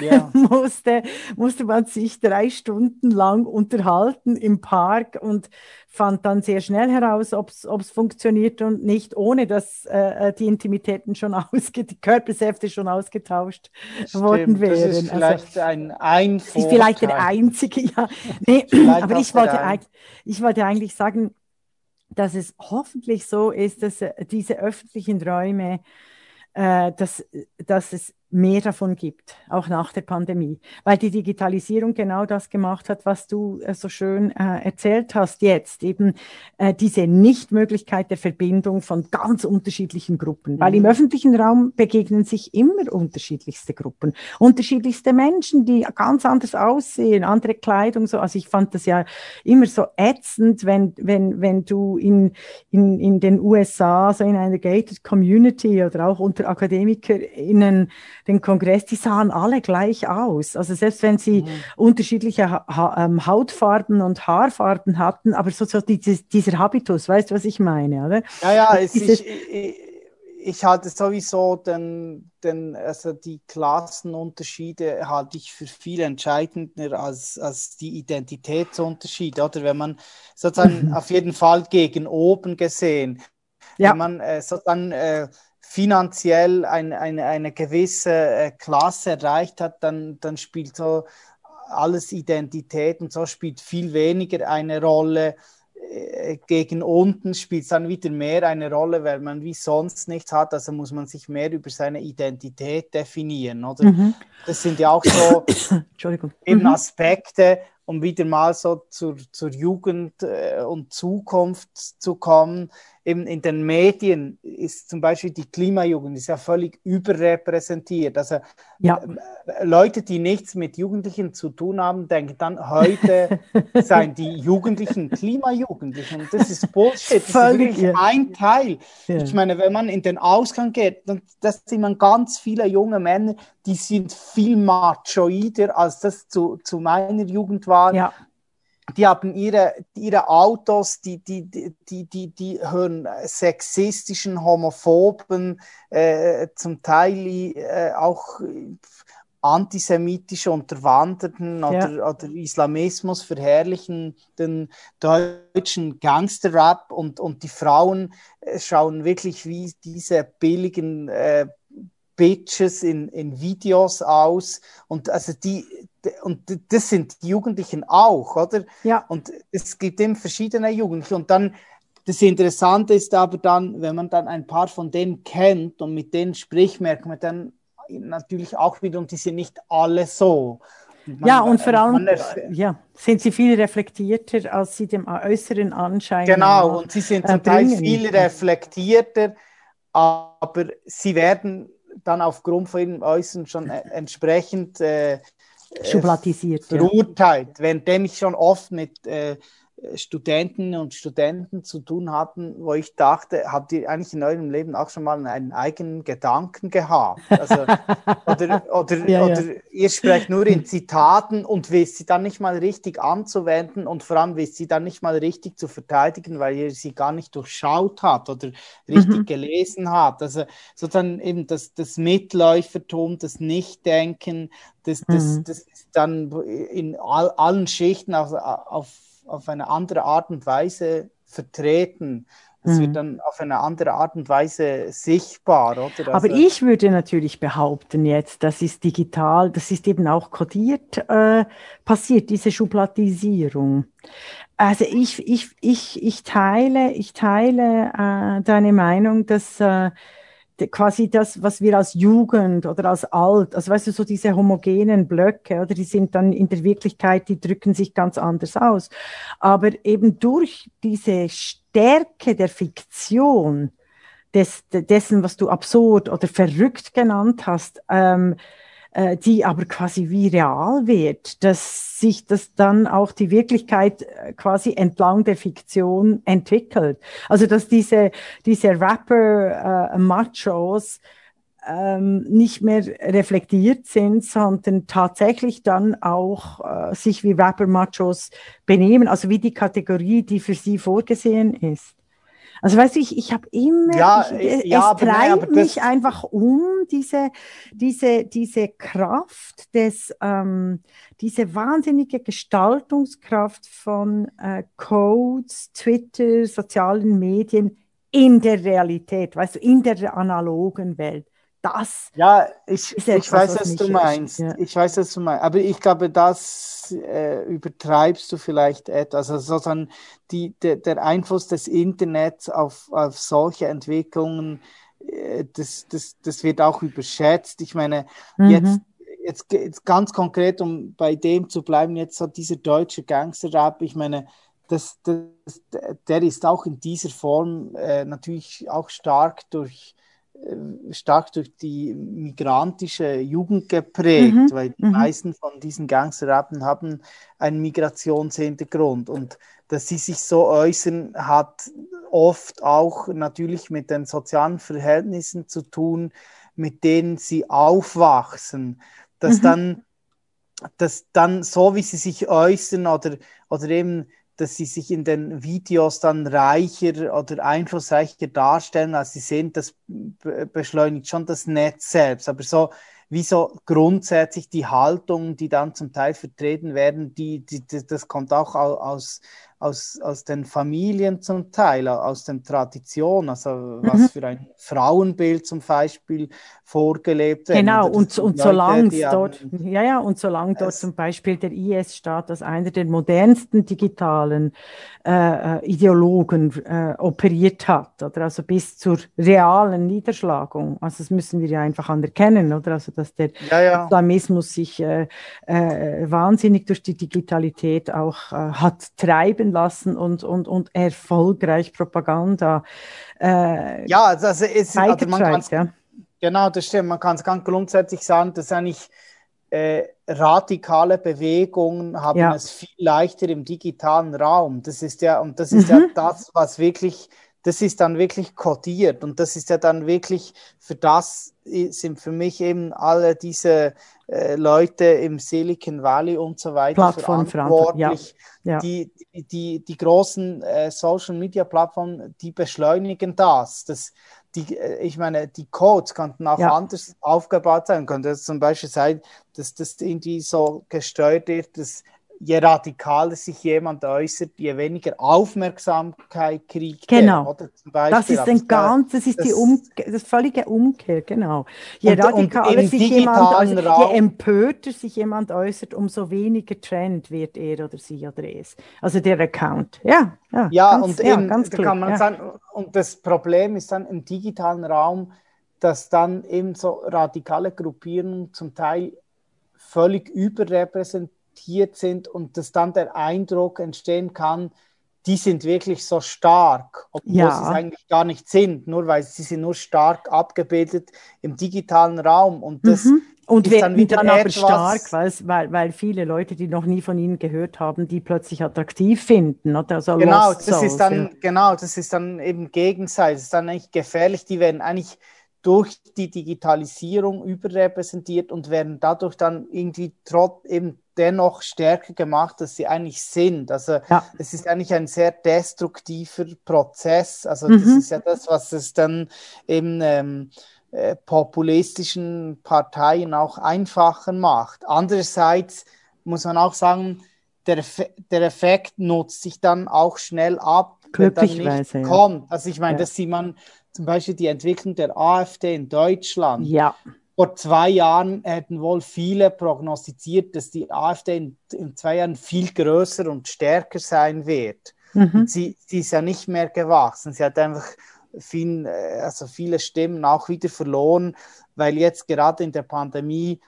ja. musste, musste man sich drei Stunden lang unterhalten im Park und fand dann sehr schnell heraus, ob es funktioniert und nicht, ohne dass äh, äh die Intimitäten schon ausge die Körpersäfte schon ausgetauscht Stimmt, worden wären. Das ist vielleicht also, ein, ein Vorteil. Ist vielleicht der einzige, ja. Nee, aber ich wollte, ich wollte eigentlich sagen, dass es hoffentlich so ist, dass äh, diese öffentlichen Räume, äh, dass, dass es mehr davon gibt, auch nach der Pandemie, weil die Digitalisierung genau das gemacht hat, was du äh, so schön äh, erzählt hast jetzt, eben äh, diese Nichtmöglichkeit der Verbindung von ganz unterschiedlichen Gruppen, weil im mhm. öffentlichen Raum begegnen sich immer unterschiedlichste Gruppen, unterschiedlichste Menschen, die ganz anders aussehen, andere Kleidung, so, also ich fand das ja immer so ätzend, wenn, wenn, wenn du in, in, in den USA, so in einer gated Community oder auch unter AkademikerInnen den Kongress, die sahen alle gleich aus. Also selbst wenn sie mhm. unterschiedliche ha ha ähm, Hautfarben und Haarfarben hatten, aber so, so dieses, dieser Habitus, weißt du, was ich meine, oder? Ja, ja, es ist, ich, ich halte sowieso den, den, also die Klassenunterschiede halte ich für viel entscheidender als, als die Identitätsunterschiede, oder wenn man sozusagen auf jeden Fall gegen oben gesehen, ja. wenn man äh, sozusagen äh, finanziell ein, eine, eine gewisse äh, Klasse erreicht hat, dann, dann spielt so alles Identität und so spielt viel weniger eine Rolle. Äh, gegen unten spielt es dann wieder mehr eine Rolle, weil man wie sonst nichts hat. Also muss man sich mehr über seine Identität definieren, oder? Mhm. Das sind ja auch so eben mhm. Aspekte, um wieder mal so zur, zur Jugend äh, und Zukunft zu kommen eben in den Medien ist zum Beispiel die Klimajugend ist ja völlig überrepräsentiert. Also ja. Äh, Leute, die nichts mit Jugendlichen zu tun haben, denken dann, heute seien die Jugendlichen Klimajugendlichen. Das ist Bullshit. Das völlig, ist wirklich ja. ein Teil. Ja. Ich meine, wenn man in den Ausgang geht, dann das sind man ganz viele junge Männer, die sind viel machoider, als das zu, zu meiner Jugend war. Ja die haben ihre, ihre Autos, die, die, die, die, die hören sexistischen, homophoben, äh, zum Teil äh, auch antisemitische Unterwanderten ja. oder, oder Islamismus verherrlichenden deutschen Gangsterrap und, und die Frauen äh, schauen wirklich wie diese billigen äh, Bitches in, in Videos aus und also die und das sind die Jugendlichen auch, oder? Ja. Und es gibt eben verschiedene Jugendliche und dann das Interessante ist aber dann, wenn man dann ein paar von denen kennt und mit denen spricht, merkt man dann natürlich auch wieder, und die sind nicht alle so. Man, ja, und vor allem ja, sind sie viel reflektierter, als sie dem äußeren Anschein Genau, und sie sind zum Teil viel reflektierter, aber sie werden dann aufgrund von ihrem Äußeren schon äh, entsprechend äh, schubladisiert, verurteilt, ja. währenddem ich schon oft mit äh, Studenten und Studenten zu tun hatten, wo ich dachte, habt ihr eigentlich in eurem Leben auch schon mal einen eigenen Gedanken gehabt? Also, oder oder, ja, oder ja. ihr sprecht nur in Zitaten und wisst sie dann nicht mal richtig anzuwenden und vor allem wisst sie dann nicht mal richtig zu verteidigen, weil ihr sie gar nicht durchschaut habt oder richtig mhm. gelesen habt. Also sozusagen eben das, das Mitläufertum, das Nichtdenken, das, das, mhm. das ist dann in all, allen Schichten auf, auf auf eine andere Art und Weise vertreten. Es mhm. wird dann auf eine andere Art und Weise sichtbar, oder? Also, Aber ich würde natürlich behaupten jetzt, das ist digital, das ist eben auch kodiert äh, passiert, diese Schubladisierung. Also ich, ich, ich, ich teile, ich teile äh, deine Meinung, dass äh, quasi das, was wir als Jugend oder als Alt, also weißt du, so diese homogenen Blöcke, oder die sind dann in der Wirklichkeit, die drücken sich ganz anders aus. Aber eben durch diese Stärke der Fiktion, des, dessen, was du absurd oder verrückt genannt hast, ähm, äh, die aber quasi wie real wird, dass sich das dann auch die Wirklichkeit äh, quasi entlang der Fiktion entwickelt. Also dass diese, diese Rapper-Machos äh, ähm, nicht mehr reflektiert sind, sondern tatsächlich dann auch äh, sich wie Rapper-Machos benehmen, also wie die Kategorie, die für sie vorgesehen ist. Also weißt du, ich, ich habe immer, ja, ich, es ja, treibt nein, mich einfach um, diese, diese, diese Kraft des, ähm, diese wahnsinnige Gestaltungskraft von äh, Codes, Twitter, sozialen Medien in der Realität, weißt du, in der analogen Welt das. Ja, ich, etwas, ich weiß, was, was du meinst. Ja. Ich weiß, was du meinst. Aber ich glaube, das äh, übertreibst du vielleicht etwas. Also sozusagen die, de, der Einfluss des Internets auf, auf solche Entwicklungen, äh, das, das, das wird auch überschätzt. Ich meine, mhm. jetzt, jetzt, jetzt ganz konkret, um bei dem zu bleiben, jetzt so dieser deutsche Gangster-Rap, ich meine, das, das, der ist auch in dieser Form äh, natürlich auch stark durch stark durch die migrantische Jugend geprägt, mhm. weil die mhm. meisten von diesen Gangsterrappen haben einen Migrationshintergrund und dass sie sich so äußern, hat oft auch natürlich mit den sozialen Verhältnissen zu tun, mit denen sie aufwachsen, dass mhm. dann dass dann so wie sie sich äußern oder, oder eben dass sie sich in den Videos dann reicher oder einflussreicher darstellen, als sie sind, das beschleunigt schon das Netz selbst. Aber so wie so grundsätzlich die Haltung, die dann zum Teil vertreten werden, die, die, das kommt auch aus, aus, aus den Familien zum Teil, aus den Traditionen, also mhm. was für ein Frauenbild zum Beispiel vorgelebt wird. Genau, und, und solange dort, ja, ja, und solange dort zum Beispiel der IS-Staat als einer der modernsten digitalen äh, äh, Ideologen äh, operiert hat, oder also bis zur realen Niederschlagung. Also das müssen wir ja einfach anerkennen, oder? Also dass der ja, ja. Islamismus sich äh, äh, wahnsinnig durch die Digitalität auch äh, hat treiben lassen und, und, und erfolgreich Propaganda. Äh, ja, also, also, ist, also man ja. Genau, das stimmt. Man kann es ganz grundsätzlich sagen, dass eigentlich äh, radikale Bewegungen haben ja. es viel leichter im digitalen Raum. Das ist ja, und das ist mhm. ja das, was wirklich das ist dann wirklich kodiert und das ist ja dann wirklich, für das sind für mich eben alle diese äh, Leute im Silicon Valley und so weiter verantwortlich. Ja. Ja. Die, die, die, die großen äh, Social Media Plattformen, die beschleunigen das. das die, äh, ich meine, die Codes könnten auch ja. anders aufgebaut sein. Könnte es zum Beispiel sein, dass das irgendwie so gesteuert wird, dass je radikaler sich jemand äußert, je weniger Aufmerksamkeit kriegt genau. er. Beispiel, das ist ein ganz, das ist das, die um, das völlige Umkehr, genau. Je und, radikaler und sich jemand äußert, Raum, je empörter sich jemand äußert, umso weniger Trend wird er oder sie oder es. Also der Account. Ja, ja, ja ganz, und ja, eben, ganz klar, kann man ja. sagen, und das Problem ist dann im digitalen Raum, dass dann eben so radikale Gruppierungen zum Teil völlig überrepräsentiert reflektiert sind und dass dann der Eindruck entstehen kann, die sind wirklich so stark, obwohl ja. sie es eigentlich gar nicht sind, nur weil sie sind nur stark abgebildet im digitalen Raum und das mhm. Und ist dann wieder dann aber stark, weil, weil viele Leute, die noch nie von ihnen gehört haben, die plötzlich attraktiv finden. Oder? Also genau, das Souls, ist dann, ja. genau, das ist dann eben gegenseitig. Das ist dann eigentlich gefährlich. Die werden eigentlich durch die Digitalisierung überrepräsentiert und werden dadurch dann irgendwie trotz eben dennoch stärker gemacht, als sie eigentlich sind. Also ja. es ist eigentlich ein sehr destruktiver Prozess. Also mhm. das ist ja das, was es dann in ähm, äh, populistischen Parteien auch einfacher macht. Andererseits muss man auch sagen, der, der Effekt nutzt sich dann auch schnell ab, wenn dann nicht kommt. Also ich meine, ja. das sieht man zum Beispiel die Entwicklung der AfD in Deutschland. Ja. Vor zwei Jahren hätten wohl viele prognostiziert, dass die AfD in, in zwei Jahren viel größer und stärker sein wird. Mhm. sie, sie ist ja nicht mehr gewachsen. Sie hat einfach viel, äh, also viele Stimmen auch wieder verloren, weil jetzt gerade in der Pandemie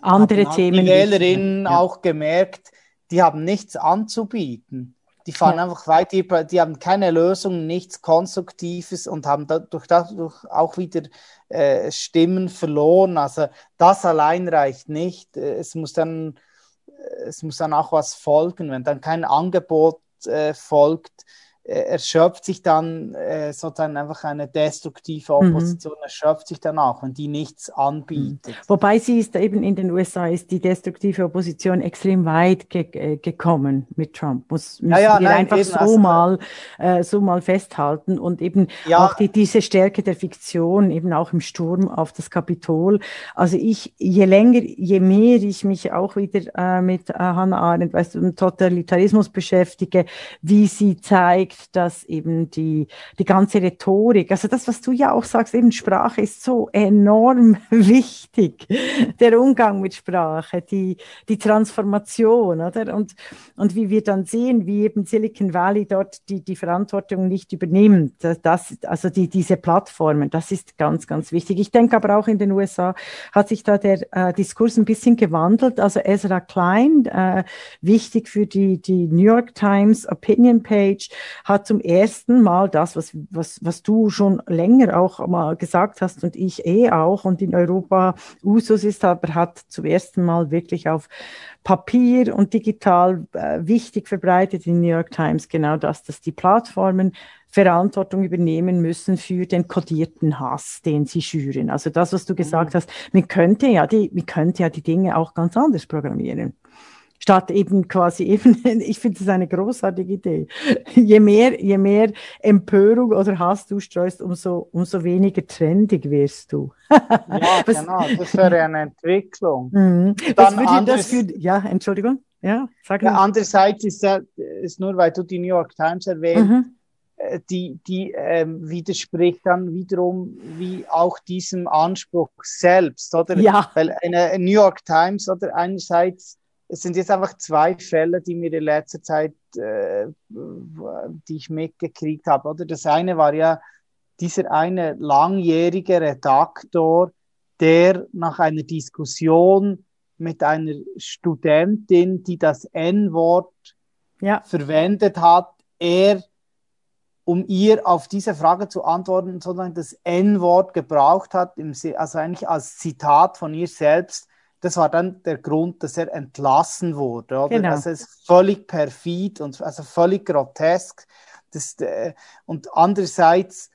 andere Themen die Wählerinnen ja. auch gemerkt, die haben nichts anzubieten. Die fahren ja. einfach weiter, die haben keine Lösung, nichts Konstruktives und haben dadurch, dadurch auch wieder äh, Stimmen verloren. Also das allein reicht nicht. Äh, es muss dann, äh, es muss dann auch was folgen. Wenn dann kein Angebot äh, folgt, erschöpft sich dann äh, sozusagen einfach eine destruktive mhm. Opposition, mhm. erschöpft sich dann auch, wenn die nichts anbietet. Mhm. Wobei sie ist eben in den USA, ist die destruktive Opposition extrem weit ge äh, gekommen mit Trump. Muss, müssen ja, ja, wir nein, einfach so, also, mal, äh, so mal festhalten und eben ja, auch die, diese Stärke der Fiktion, eben auch im Sturm auf das Kapitol. Also ich, je länger, je mehr ich mich auch wieder äh, mit äh, Hannah Arendt, weißt du, Totalitarismus beschäftige, wie sie zeigt, zeigt, dass eben die, die ganze Rhetorik, also das, was du ja auch sagst, eben Sprache ist so enorm wichtig, der Umgang mit Sprache, die, die Transformation, oder? Und, und wie wir dann sehen, wie eben Silicon Valley dort die, die Verantwortung nicht übernimmt, das, also die, diese Plattformen, das ist ganz, ganz wichtig. Ich denke aber auch in den USA hat sich da der äh, Diskurs ein bisschen gewandelt. Also Ezra Klein, äh, wichtig für die, die New York Times Opinion Page, hat zum ersten Mal das, was, was, was du schon länger auch mal gesagt hast und ich eh auch und in Europa Usus ist, aber hat zum ersten Mal wirklich auf Papier und digital äh, wichtig verbreitet in New York Times genau das, dass die Plattformen Verantwortung übernehmen müssen für den kodierten Hass, den sie schüren. Also das, was du gesagt mhm. hast, man könnte ja die, man könnte ja die Dinge auch ganz anders programmieren statt eben quasi eben, ich finde es eine großartige Idee. Je mehr, je mehr Empörung oder Hass du streust, umso, umso weniger trendig wirst du. ja, Was, genau, das wäre eine Entwicklung. Mhm. Was würde das für, ja, Entschuldigung, ja, sag ja, Andererseits ist, ja, ist nur, weil du die New York Times erwähnt, mhm äh, die, die ähm, widerspricht dann wiederum wie auch diesem Anspruch selbst, oder? Ja. Weil eine New York Times oder einerseits es sind jetzt einfach zwei Fälle, die mir in letzter Zeit, äh, die ich mitgekriegt habe. Oder das eine war ja dieser eine langjährige Redaktor, der nach einer Diskussion mit einer Studentin, die das N-Wort ja. verwendet hat, er, um ihr auf diese Frage zu antworten, sondern das N-Wort gebraucht hat, also eigentlich als Zitat von ihr selbst, das war dann der Grund, dass er entlassen wurde. Oder? Genau. Also es ist völlig perfid und also völlig grotesk. Das, äh, und andererseits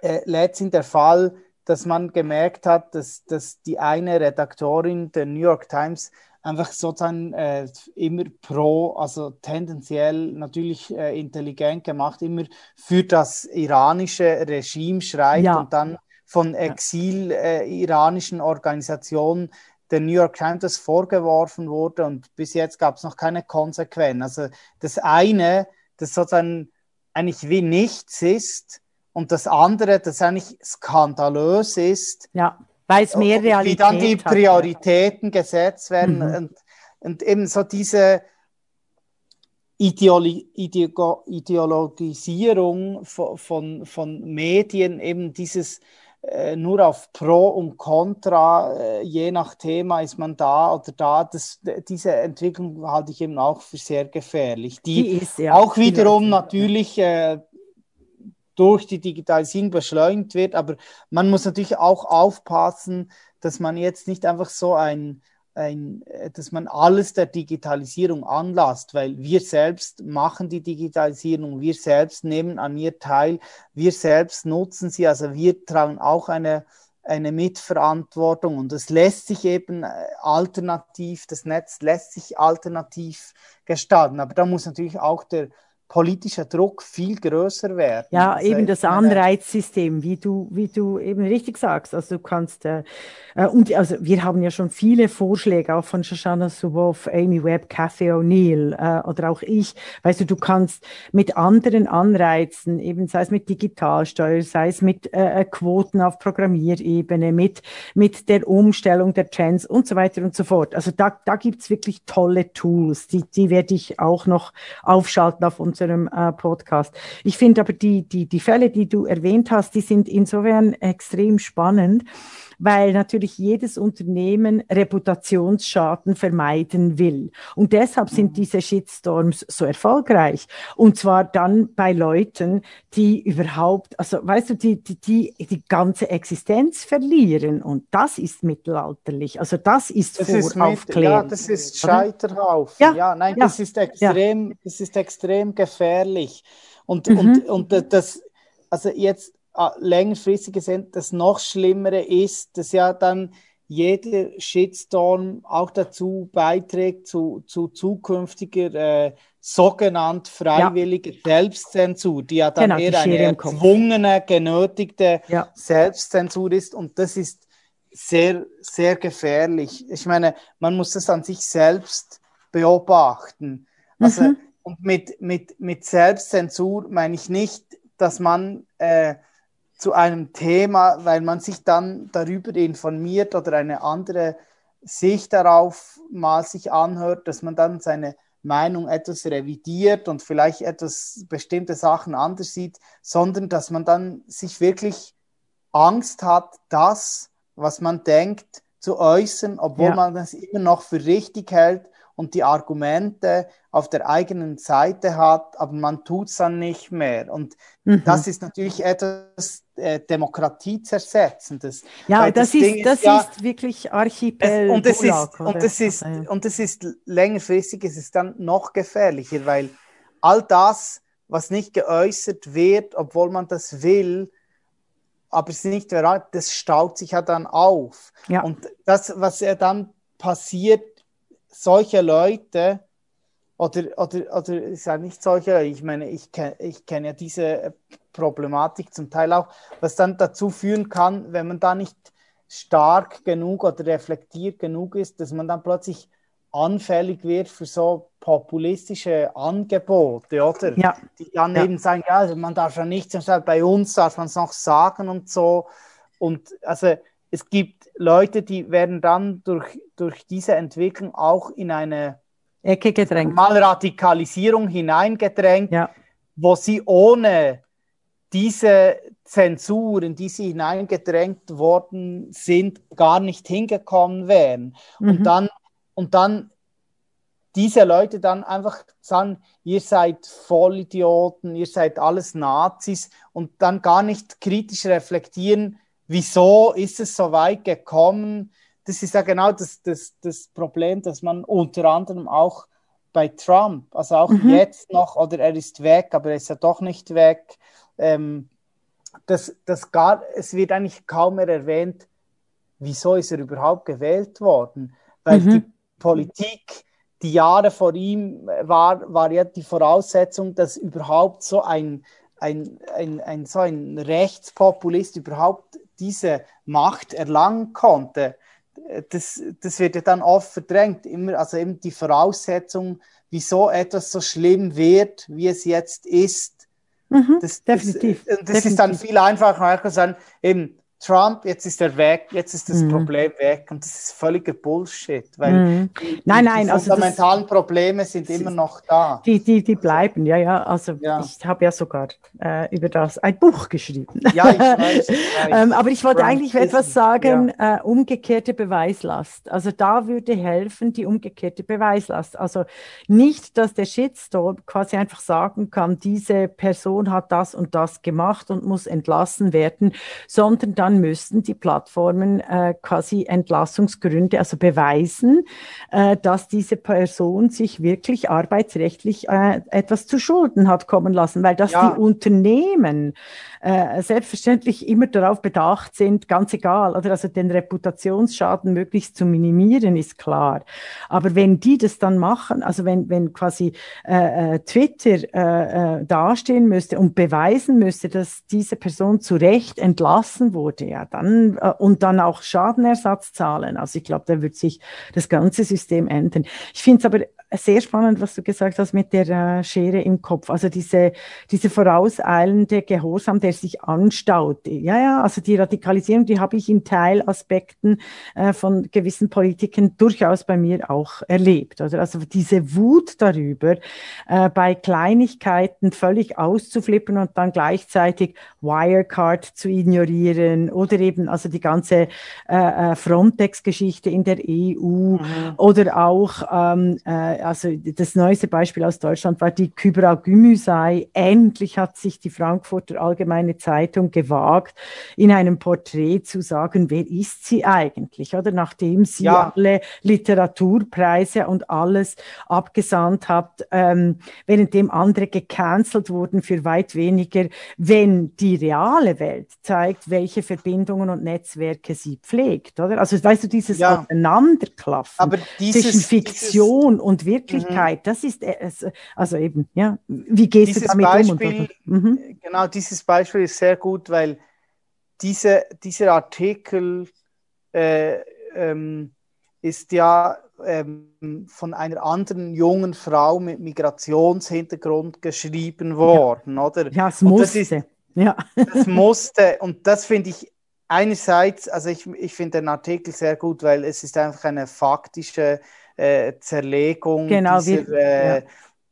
äh, letztlich der Fall, dass man gemerkt hat, dass, dass die eine Redaktorin der New York Times einfach sozusagen äh, immer pro, also tendenziell natürlich äh, intelligent gemacht, immer für das iranische Regime schreibt ja. und dann von exil-iranischen äh, Organisationen der New York Times vorgeworfen wurde und bis jetzt gab es noch keine Konsequenzen. Also das eine, das sozusagen eigentlich wie nichts ist und das andere, das eigentlich skandalös ist. Ja, weil es mehr Realität Wie dann die Prioritäten hat. gesetzt werden mhm. und, und eben so diese Ideolo Ideologisierung von, von, von Medien, eben dieses nur auf Pro und Contra, äh, je nach Thema ist man da oder da. Das, diese Entwicklung halte ich eben auch für sehr gefährlich, die, die ist, ja, auch wiederum natürlich äh, durch die Digitalisierung beschleunigt wird, aber man muss natürlich auch aufpassen, dass man jetzt nicht einfach so ein ein, äh, dass man alles der Digitalisierung anlasst, weil wir selbst machen die Digitalisierung, wir selbst nehmen an ihr teil, wir selbst nutzen sie, also wir tragen auch eine, eine Mitverantwortung und es lässt sich eben äh, alternativ, das Netz lässt sich alternativ gestalten, aber da muss natürlich auch der politischer Druck viel größer werden. Ja, das eben das Anreizsystem, wie du, wie du eben richtig sagst. Also du kannst, äh, äh, und also wir haben ja schon viele Vorschläge, auch von Shoshana Zuboff, Amy Webb, Cathy O'Neill äh, oder auch ich. Weißt du, du kannst mit anderen Anreizen, eben sei es mit Digitalsteuer, sei es mit äh, äh Quoten auf Programmierebene, mit, mit der Umstellung der Trends und so weiter und so fort. Also da, da gibt's wirklich tolle Tools, die, die werde ich auch noch aufschalten auf unserem unserem äh, Podcast. Ich finde aber die, die, die Fälle, die du erwähnt hast, die sind insofern extrem spannend, weil natürlich jedes Unternehmen Reputationsschaden vermeiden will. Und deshalb sind mhm. diese Shitstorms so erfolgreich. Und zwar dann bei Leuten, die überhaupt, also weißt du, die, die, die, die ganze Existenz verlieren. Und das ist mittelalterlich. Also das ist das Voraufklärung. ja, das ist Scheiterhaufen. Ja, ja nein, ja, das ist extrem, ja. das ist extrem gefährlich. Und, mhm. und, und das, also jetzt längerfristig gesehen das noch Schlimmere ist, dass ja dann jeder Shitstorm auch dazu beiträgt zu, zu zukünftiger äh, sogenannt freiwilliger ja. Selbstzensur, die ja dann genau, eher eine erzwungene, genötigte ja. Selbstzensur ist und das ist sehr, sehr gefährlich. Ich meine, man muss das an sich selbst beobachten. Also, mhm. und mit, mit, mit Selbstzensur meine ich nicht, dass man äh, zu einem Thema, weil man sich dann darüber informiert oder eine andere Sicht darauf mal sich anhört, dass man dann seine Meinung etwas revidiert und vielleicht etwas bestimmte Sachen anders sieht, sondern dass man dann sich wirklich Angst hat, das, was man denkt, zu äußern, obwohl ja. man das immer noch für richtig hält und die Argumente auf der eigenen Seite hat, aber man tut es dann nicht mehr. Und mhm. das ist natürlich etwas äh, Demokratiezersetzendes. Ja, das, das, ist, das ja, ist wirklich Archipel. Es, und, es ist, und, es ist, und es ist längerfristig, es ist dann noch gefährlicher, weil all das, was nicht geäußert wird, obwohl man das will, aber es nicht das staut sich ja dann auf. Ja. Und das, was ja dann passiert, solche Leute, oder, oder, oder ist ja nicht solche, ich meine, ich kenne ich kenn ja diese Problematik zum Teil auch, was dann dazu führen kann, wenn man da nicht stark genug oder reflektiert genug ist, dass man dann plötzlich anfällig wird für so populistische Angebote, oder? Ja. Die dann ja. eben sagen, ja, also man darf ja nichts, bei uns darf man es noch sagen und so. Und also es gibt Leute, die werden dann durch, durch diese Entwicklung auch in eine Ecke gedrängt. Mal Radikalisierung hineingedrängt, ja. wo sie ohne diese Zensur, in die sie hineingedrängt worden sind, gar nicht hingekommen wären. Mhm. Und, dann, und dann diese Leute dann einfach sagen, ihr seid Vollidioten, ihr seid alles Nazis und dann gar nicht kritisch reflektieren, wieso ist es so weit gekommen? Das ist ja genau das, das, das Problem, dass man unter anderem auch bei Trump, also auch mhm. jetzt noch, oder er ist weg, aber er ist ja doch nicht weg, ähm, das, das gar, es wird eigentlich kaum mehr erwähnt, wieso ist er überhaupt gewählt worden? Weil mhm. die Politik, die Jahre vor ihm war, war ja die Voraussetzung, dass überhaupt so ein, ein, ein, ein, so ein Rechtspopulist überhaupt diese Macht erlangen konnte. das, das wird ja dann oft verdrängt. Immer, also eben die Voraussetzung, wieso etwas so schlimm wird, wie es jetzt ist. Mhm, das, definitiv. Das, das definitiv. ist dann viel einfacher, sagen, eben, Trump, jetzt ist er weg, jetzt ist das mhm. Problem weg und das ist völliger Bullshit, weil mhm. die, nein, nein, die fundamentalen also Probleme sind immer noch da. Die, die, die bleiben, ja, ja. Also ja. ich habe ja sogar äh, über das ein Buch geschrieben. Ja, ich weiß. Ich weiß. ähm, aber ich wollte Trump eigentlich etwas sagen, ja. äh, umgekehrte Beweislast. Also da würde helfen die umgekehrte Beweislast. Also nicht, dass der Shitstorm quasi einfach sagen kann, diese Person hat das und das gemacht und muss entlassen werden, sondern dann dann müssten die Plattformen äh, quasi Entlassungsgründe, also beweisen, äh, dass diese Person sich wirklich arbeitsrechtlich äh, etwas zu Schulden hat kommen lassen, weil das ja. die Unternehmen äh, selbstverständlich immer darauf bedacht sind, ganz egal, oder also den Reputationsschaden möglichst zu minimieren, ist klar. Aber wenn die das dann machen, also wenn, wenn quasi äh, äh Twitter äh, äh, dastehen müsste und beweisen müsste, dass diese Person zu Recht entlassen wurde, ja, dann äh, und dann auch Schadenersatz zahlen. Also ich glaube, da wird sich das ganze System ändern. Ich finde es aber sehr spannend, was du gesagt hast mit der äh, Schere im Kopf. Also diese, diese vorauseilende Gehorsam, der sich anstaut. Ja, ja, also die Radikalisierung, die habe ich in Teilaspekten äh, von gewissen Politiken durchaus bei mir auch erlebt. Oder? Also diese Wut darüber, äh, bei Kleinigkeiten völlig auszuflippen und dann gleichzeitig Wirecard zu ignorieren oder eben also die ganze äh, äh Frontex-Geschichte in der EU mhm. oder auch ähm, äh, also das neueste Beispiel aus Deutschland war die Kybra Gümüşay. Endlich hat sich die Frankfurter Allgemeine Zeitung gewagt, in einem Porträt zu sagen, wer ist sie eigentlich? Oder nachdem sie ja. alle Literaturpreise und alles abgesandt hat, ähm, währenddem andere gecancelt wurden für weit weniger, wenn die reale Welt zeigt, welche Verbindungen und Netzwerke sie pflegt, oder? Also weißt du, dieses ja. Aufeinanderklaffen dieses, zwischen Fiktion dieses, und Wirklichkeit, mhm. das ist äh, also eben, ja, wie gehst dieses du damit Beispiel, um? Mhm. Genau, dieses Beispiel ist sehr gut, weil diese, dieser Artikel äh, ähm, ist ja ähm, von einer anderen jungen Frau mit Migrationshintergrund geschrieben worden, ja. oder? Ja, es musste. Das, ist, ja. das musste, und das finde ich einerseits, also ich, ich finde den Artikel sehr gut, weil es ist einfach eine faktische äh, Zerlegung genau, dieser, wir, äh,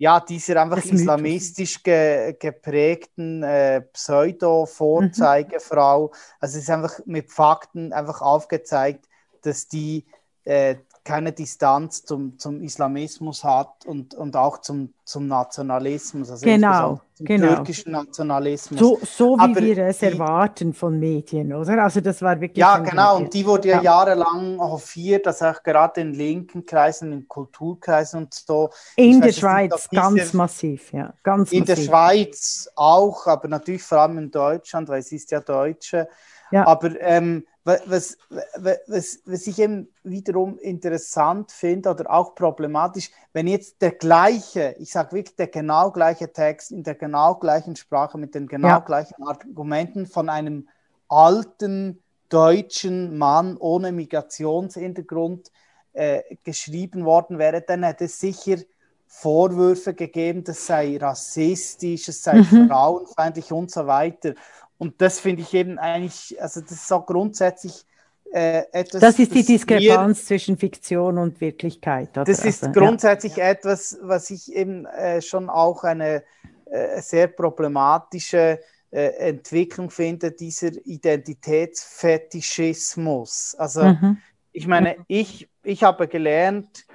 ja. dieser einfach islamistisch ge, geprägten äh, Pseudo-Vorzeigefrau. Mhm. Also es ist einfach mit Fakten einfach aufgezeigt, dass die äh, keine Distanz zum, zum Islamismus hat und, und auch zum, zum Nationalismus, also genau, zum genau. türkischen Nationalismus. So, so wie Aber wir es die, erwarten von Medien, oder? Also das war wirklich. Ja, genau, Medien. und die wurde ja, ja, jahrelang hofiert, dass auch gerade in linken Kreisen, in Kulturkreisen und so. In der Schweiz nicht, ganz diese, massiv, ja. Ganz in massiv. der Schweiz auch, aber natürlich vor allem in Deutschland, weil sie ist ja Deutsche. Ja. Aber ähm, was, was, was ich eben wiederum interessant finde oder auch problematisch, wenn jetzt der gleiche, ich sage wirklich der genau gleiche Text in der genau gleichen Sprache mit den genau ja. gleichen Argumenten von einem alten deutschen Mann ohne Migrationshintergrund äh, geschrieben worden wäre, dann hätte es sicher Vorwürfe gegeben, das sei rassistisch, es sei mhm. frauenfeindlich und so weiter. Und das finde ich eben eigentlich, also das ist auch grundsätzlich äh, etwas. Das ist die Diskrepanz mir, zwischen Fiktion und Wirklichkeit. Oder? Das ist also, grundsätzlich ja. etwas, was ich eben äh, schon auch eine äh, sehr problematische äh, Entwicklung finde, dieser Identitätsfetischismus. Also mhm. ich meine, ich, ich habe gelernt,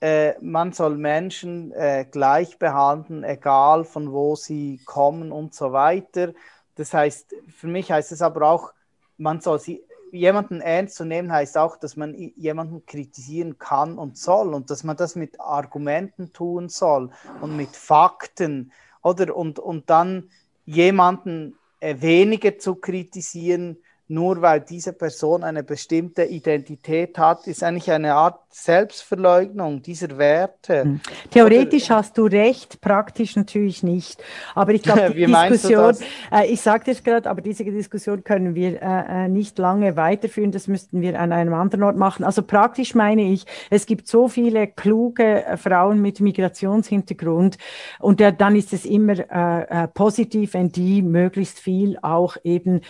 äh, man soll Menschen äh, gleich behandeln, egal von wo sie kommen und so weiter. Das heißt, für mich heißt es aber auch, man soll sie, jemanden ernst zu nehmen, heißt auch, dass man jemanden kritisieren kann und soll und dass man das mit Argumenten tun soll und mit Fakten, oder? Und, und dann jemanden äh, weniger zu kritisieren, nur weil diese Person eine bestimmte Identität hat, ist eigentlich eine Art Selbstverleugnung dieser Werte. Hm. Theoretisch Oder, hast du recht, praktisch natürlich nicht. Aber ich glaube, die Diskussion, äh, ich sage dir gerade, aber diese Diskussion können wir äh, äh, nicht lange weiterführen. Das müssten wir an einem anderen Ort machen. Also praktisch meine ich, es gibt so viele kluge äh, Frauen mit Migrationshintergrund und äh, dann ist es immer äh, positiv, wenn die möglichst viel auch eben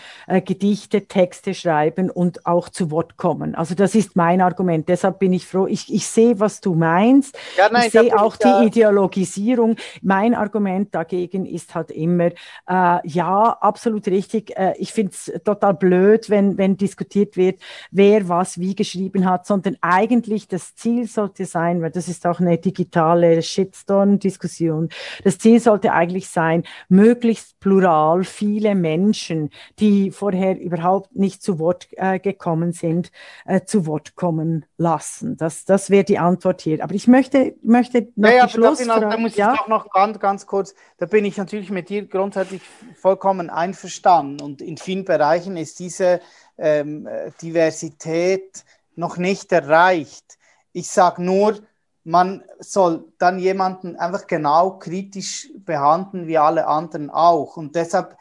Gedichte Texte schreiben und auch zu Wort kommen. Also das ist mein Argument. Deshalb bin ich froh. Ich, ich sehe, was du meinst. Ja, nein, ich sehe auch die Ideologisierung. Mein Argument dagegen ist halt immer, äh, ja, absolut richtig. Äh, ich finde es total blöd, wenn, wenn diskutiert wird, wer was wie geschrieben hat, sondern eigentlich das Ziel sollte sein, weil das ist auch eine digitale Shitstorm-Diskussion. Das Ziel sollte eigentlich sein, möglichst plural viele Menschen, die vorher überhaupt überhaupt nicht zu Wort äh, gekommen sind, äh, zu Wort kommen lassen. Das, das wäre die Antwort hier. Aber ich möchte, möchte noch ja, die Schlussfrage... Da, da muss ja? ich doch noch ganz, ganz kurz, da bin ich natürlich mit dir grundsätzlich vollkommen einverstanden. Und in vielen Bereichen ist diese ähm, Diversität noch nicht erreicht. Ich sage nur, man soll dann jemanden einfach genau kritisch behandeln wie alle anderen auch. Und deshalb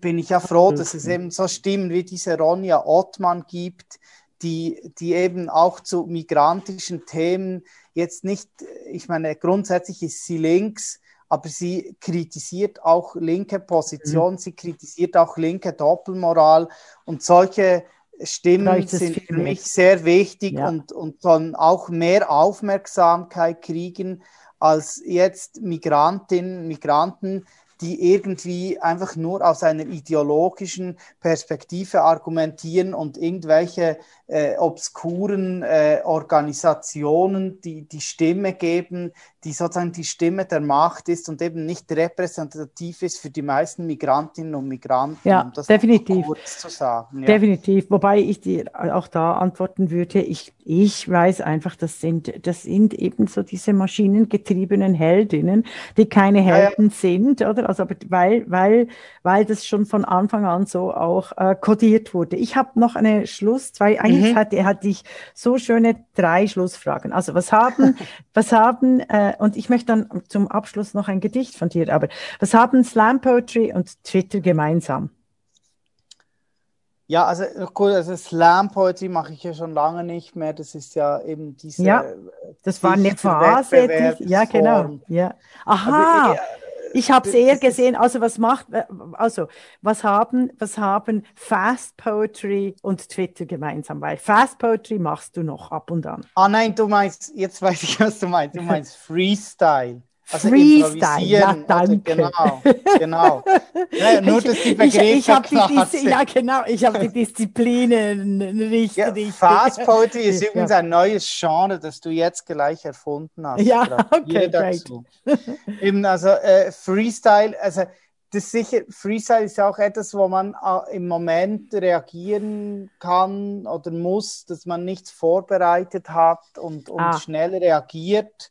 bin ich ja froh, dass es eben so Stimmen wie diese Ronja Ottmann gibt, die, die eben auch zu migrantischen Themen jetzt nicht, ich meine, grundsätzlich ist sie links, aber sie kritisiert auch linke Position, mhm. sie kritisiert auch linke Doppelmoral und solche Stimmen sind für mich sehr wichtig ja. und, und sollen auch mehr Aufmerksamkeit kriegen als jetzt Migrantinnen, Migranten, die irgendwie einfach nur aus einer ideologischen Perspektive argumentieren und irgendwelche äh, obskuren äh, Organisationen, die die Stimme geben, die sozusagen die Stimme der Macht ist und eben nicht repräsentativ ist für die meisten Migrantinnen und Migranten. Ja, um definitiv. Sagen, ja. Definitiv. Wobei ich dir auch da antworten würde, ich, ich weiß einfach, das sind, das sind eben so diese maschinengetriebenen Heldinnen, die keine Helden ja, ja. sind, oder? Also, aber weil, weil, weil das schon von Anfang an so auch äh, kodiert wurde. Ich habe noch eine Schluss, zwei, eigentlich mhm. hatte, hatte ich so schöne drei Schlussfragen. Also was haben, was haben, äh, und ich möchte dann zum Abschluss noch ein Gedicht von dir, aber was haben Slam Poetry und Twitter gemeinsam? Ja, also cool, also Slam Poetry mache ich ja schon lange nicht mehr. Das ist ja eben diese. Ja, das war eine Phase. Die, ja, genau. Ja. Aha. Aber, ich habe es eher gesehen, also was macht, äh, also was haben, was haben Fast Poetry und Twitter gemeinsam? Weil Fast Poetry machst du noch ab und an. Ah nein, du meinst, jetzt weiß ich, was du meinst. Du meinst Freestyle. Also Freestyle, ja, danke. Genau, genau. Ja, nur, dass die Begriffe ich, ich klar die, Ja, genau, ich habe die Disziplinen richtig. Ja, Fast Poetry ist ja. übrigens ein neues Genre, das du jetzt gleich erfunden hast. Ja, okay, dazu. Eben, also äh, Freestyle, also das sicher, Freestyle ist ja auch etwas, wo man äh, im Moment reagieren kann oder muss, dass man nichts vorbereitet hat und, und ah. schnell reagiert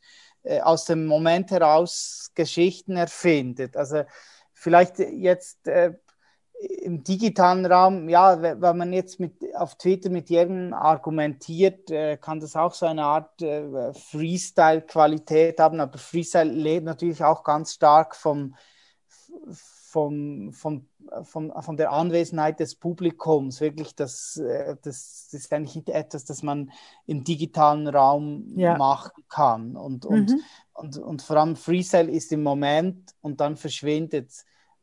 aus dem Moment heraus Geschichten erfindet. Also vielleicht jetzt äh, im digitalen Raum, ja, wenn man jetzt mit, auf Twitter mit jedem argumentiert, äh, kann das auch so eine Art äh, Freestyle-Qualität haben, aber Freestyle lebt natürlich auch ganz stark vom, vom, vom, vom, von der Anwesenheit des Publikums. Wirklich, das, äh, das, das ist eigentlich etwas, das man im digitalen Raum ja. machen kann. Und, und, mhm. und, und vor allem Freestyle ist im Moment und dann verschwindet.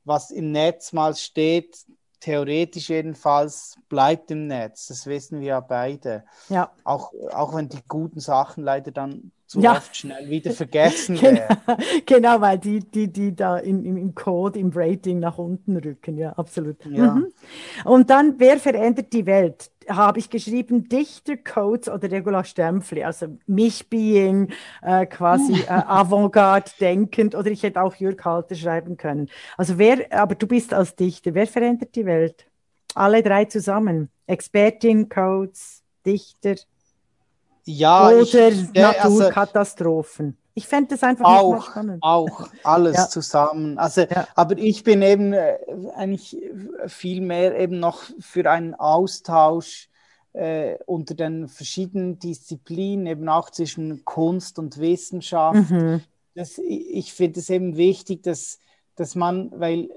Was im Netz mal steht, theoretisch jedenfalls bleibt im Netz. Das wissen wir ja beide. Ja. Auch, auch wenn die guten Sachen leider dann zu ja. oft schnell wieder vergessen genau, werden. genau, weil die, die, die da im, im Code, im Rating nach unten rücken, ja, absolut. Ja. Mhm. Und dann, wer verändert die Welt? Habe ich geschrieben, Dichter, Codes oder Regula Stempfli, also mich being äh, quasi äh, Avantgarde denkend oder ich hätte auch Jürg Halter schreiben können. Also wer, aber du bist als Dichter, wer verändert die Welt? Alle drei zusammen. Expertin, Codes, Dichter, ja, oder ich, Naturkatastrophen. Ich fände das einfach auch, spannend. Auch, alles ja. zusammen. Also, ja. aber ich bin eben äh, eigentlich viel mehr eben noch für einen Austausch äh, unter den verschiedenen Disziplinen, eben auch zwischen Kunst und Wissenschaft. Mhm. Das, ich finde es eben wichtig, dass, dass man, weil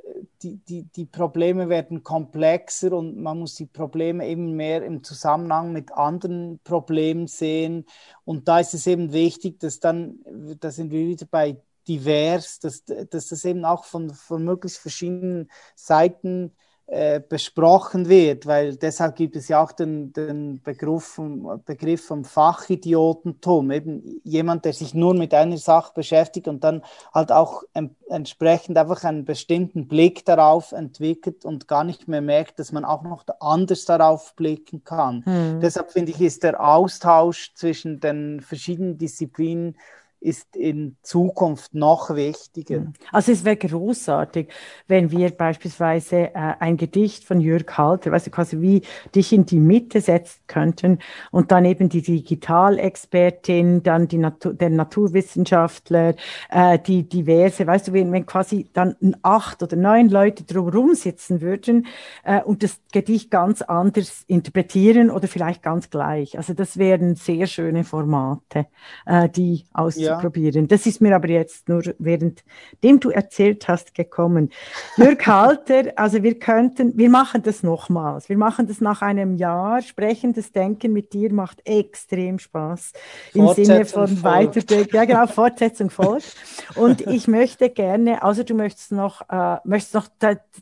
die, die, die Probleme werden komplexer und man muss die Probleme eben mehr im Zusammenhang mit anderen Problemen sehen. Und da ist es eben wichtig, dass dann, da sind wir wieder bei divers, dass, dass das eben auch von, von möglichst verschiedenen Seiten äh, besprochen wird, weil deshalb gibt es ja auch den, den Begriff, Begriff vom Fachidiotentum, eben jemand, der sich nur mit einer Sache beschäftigt und dann halt auch em entsprechend einfach einen bestimmten Blick darauf entwickelt und gar nicht mehr merkt, dass man auch noch anders darauf blicken kann. Hm. Deshalb finde ich, ist der Austausch zwischen den verschiedenen Disziplinen ist in Zukunft noch wichtiger. Also es wäre großartig, wenn wir beispielsweise äh, ein Gedicht von Jörg Halter, du, quasi wie dich in die Mitte setzen könnten und dann eben die Digitalexpertin, dann die Natur, der Naturwissenschaftler, äh, die diverse, weißt du, wenn, wenn quasi dann acht oder neun Leute drumherum sitzen würden äh, und das Gedicht ganz anders interpretieren oder vielleicht ganz gleich. Also das wären sehr schöne Formate, äh, die aus ja. Probieren. Das ist mir aber jetzt nur währenddem du erzählt hast gekommen. Jörg Halter, also wir könnten, wir machen das nochmals. Wir machen das nach einem Jahr. Sprechendes Denken mit dir macht extrem Spaß. Im Sinne von Weiterdenken. Ja, genau, Fortsetzung folgt. Und ich möchte gerne, also du möchtest noch, äh, möchtest noch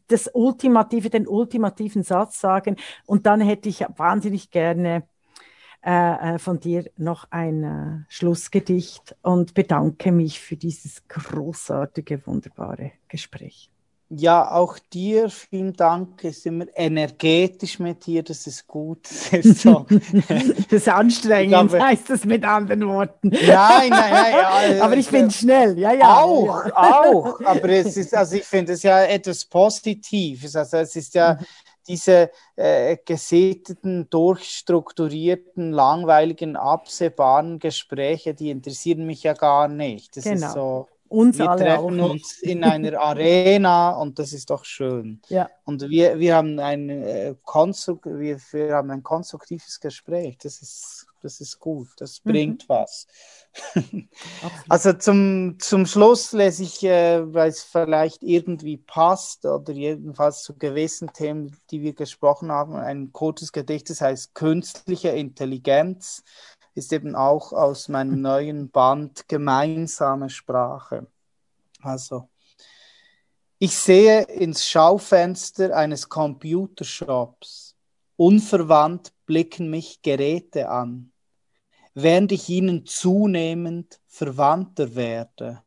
das Ultimative, den ultimativen Satz sagen. Und dann hätte ich wahnsinnig gerne äh, äh, von dir noch ein äh, Schlussgedicht und bedanke mich für dieses großartige, wunderbare Gespräch. Ja, auch dir vielen Dank. Es ist immer energetisch mit dir, das ist gut. Das ist, so. das ist anstrengend, glaube, heißt das mit anderen Worten. Nein, nein, nein. Ja, aber ich bin schnell, ja, ja. Auch, ja. auch. Aber es ist, also ich finde es ja etwas Positives. Also es ist ja, mhm diese äh, gesitteten, durchstrukturierten, langweiligen, absehbaren Gespräche, die interessieren mich ja gar nicht. Das genau. ist so. Uns wir treffen uns in einer Arena und das ist doch schön. Ja. Und wir, wir, haben ein, äh, wir, wir haben ein konstruktives Gespräch. Das ist, das ist gut. Das mhm. bringt was. also zum, zum Schluss lese ich, äh, weil es vielleicht irgendwie passt oder jedenfalls zu gewissen Themen, die wir gesprochen haben, ein kurzes Gedicht, das heißt Künstliche Intelligenz, ist eben auch aus meinem neuen Band Gemeinsame Sprache. Also, ich sehe ins Schaufenster eines Computershops. Unverwandt blicken mich Geräte an während ich ihnen zunehmend verwandter werde.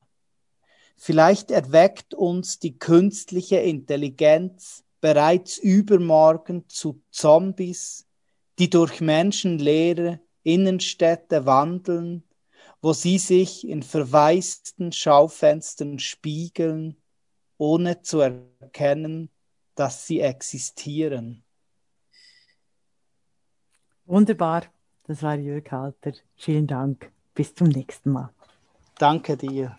Vielleicht erweckt uns die künstliche Intelligenz bereits übermorgen zu Zombies, die durch menschenleere Innenstädte wandeln, wo sie sich in verwaisten Schaufenstern spiegeln, ohne zu erkennen, dass sie existieren. Wunderbar. Das war Jörg Halter. Vielen Dank. Bis zum nächsten Mal. Danke dir.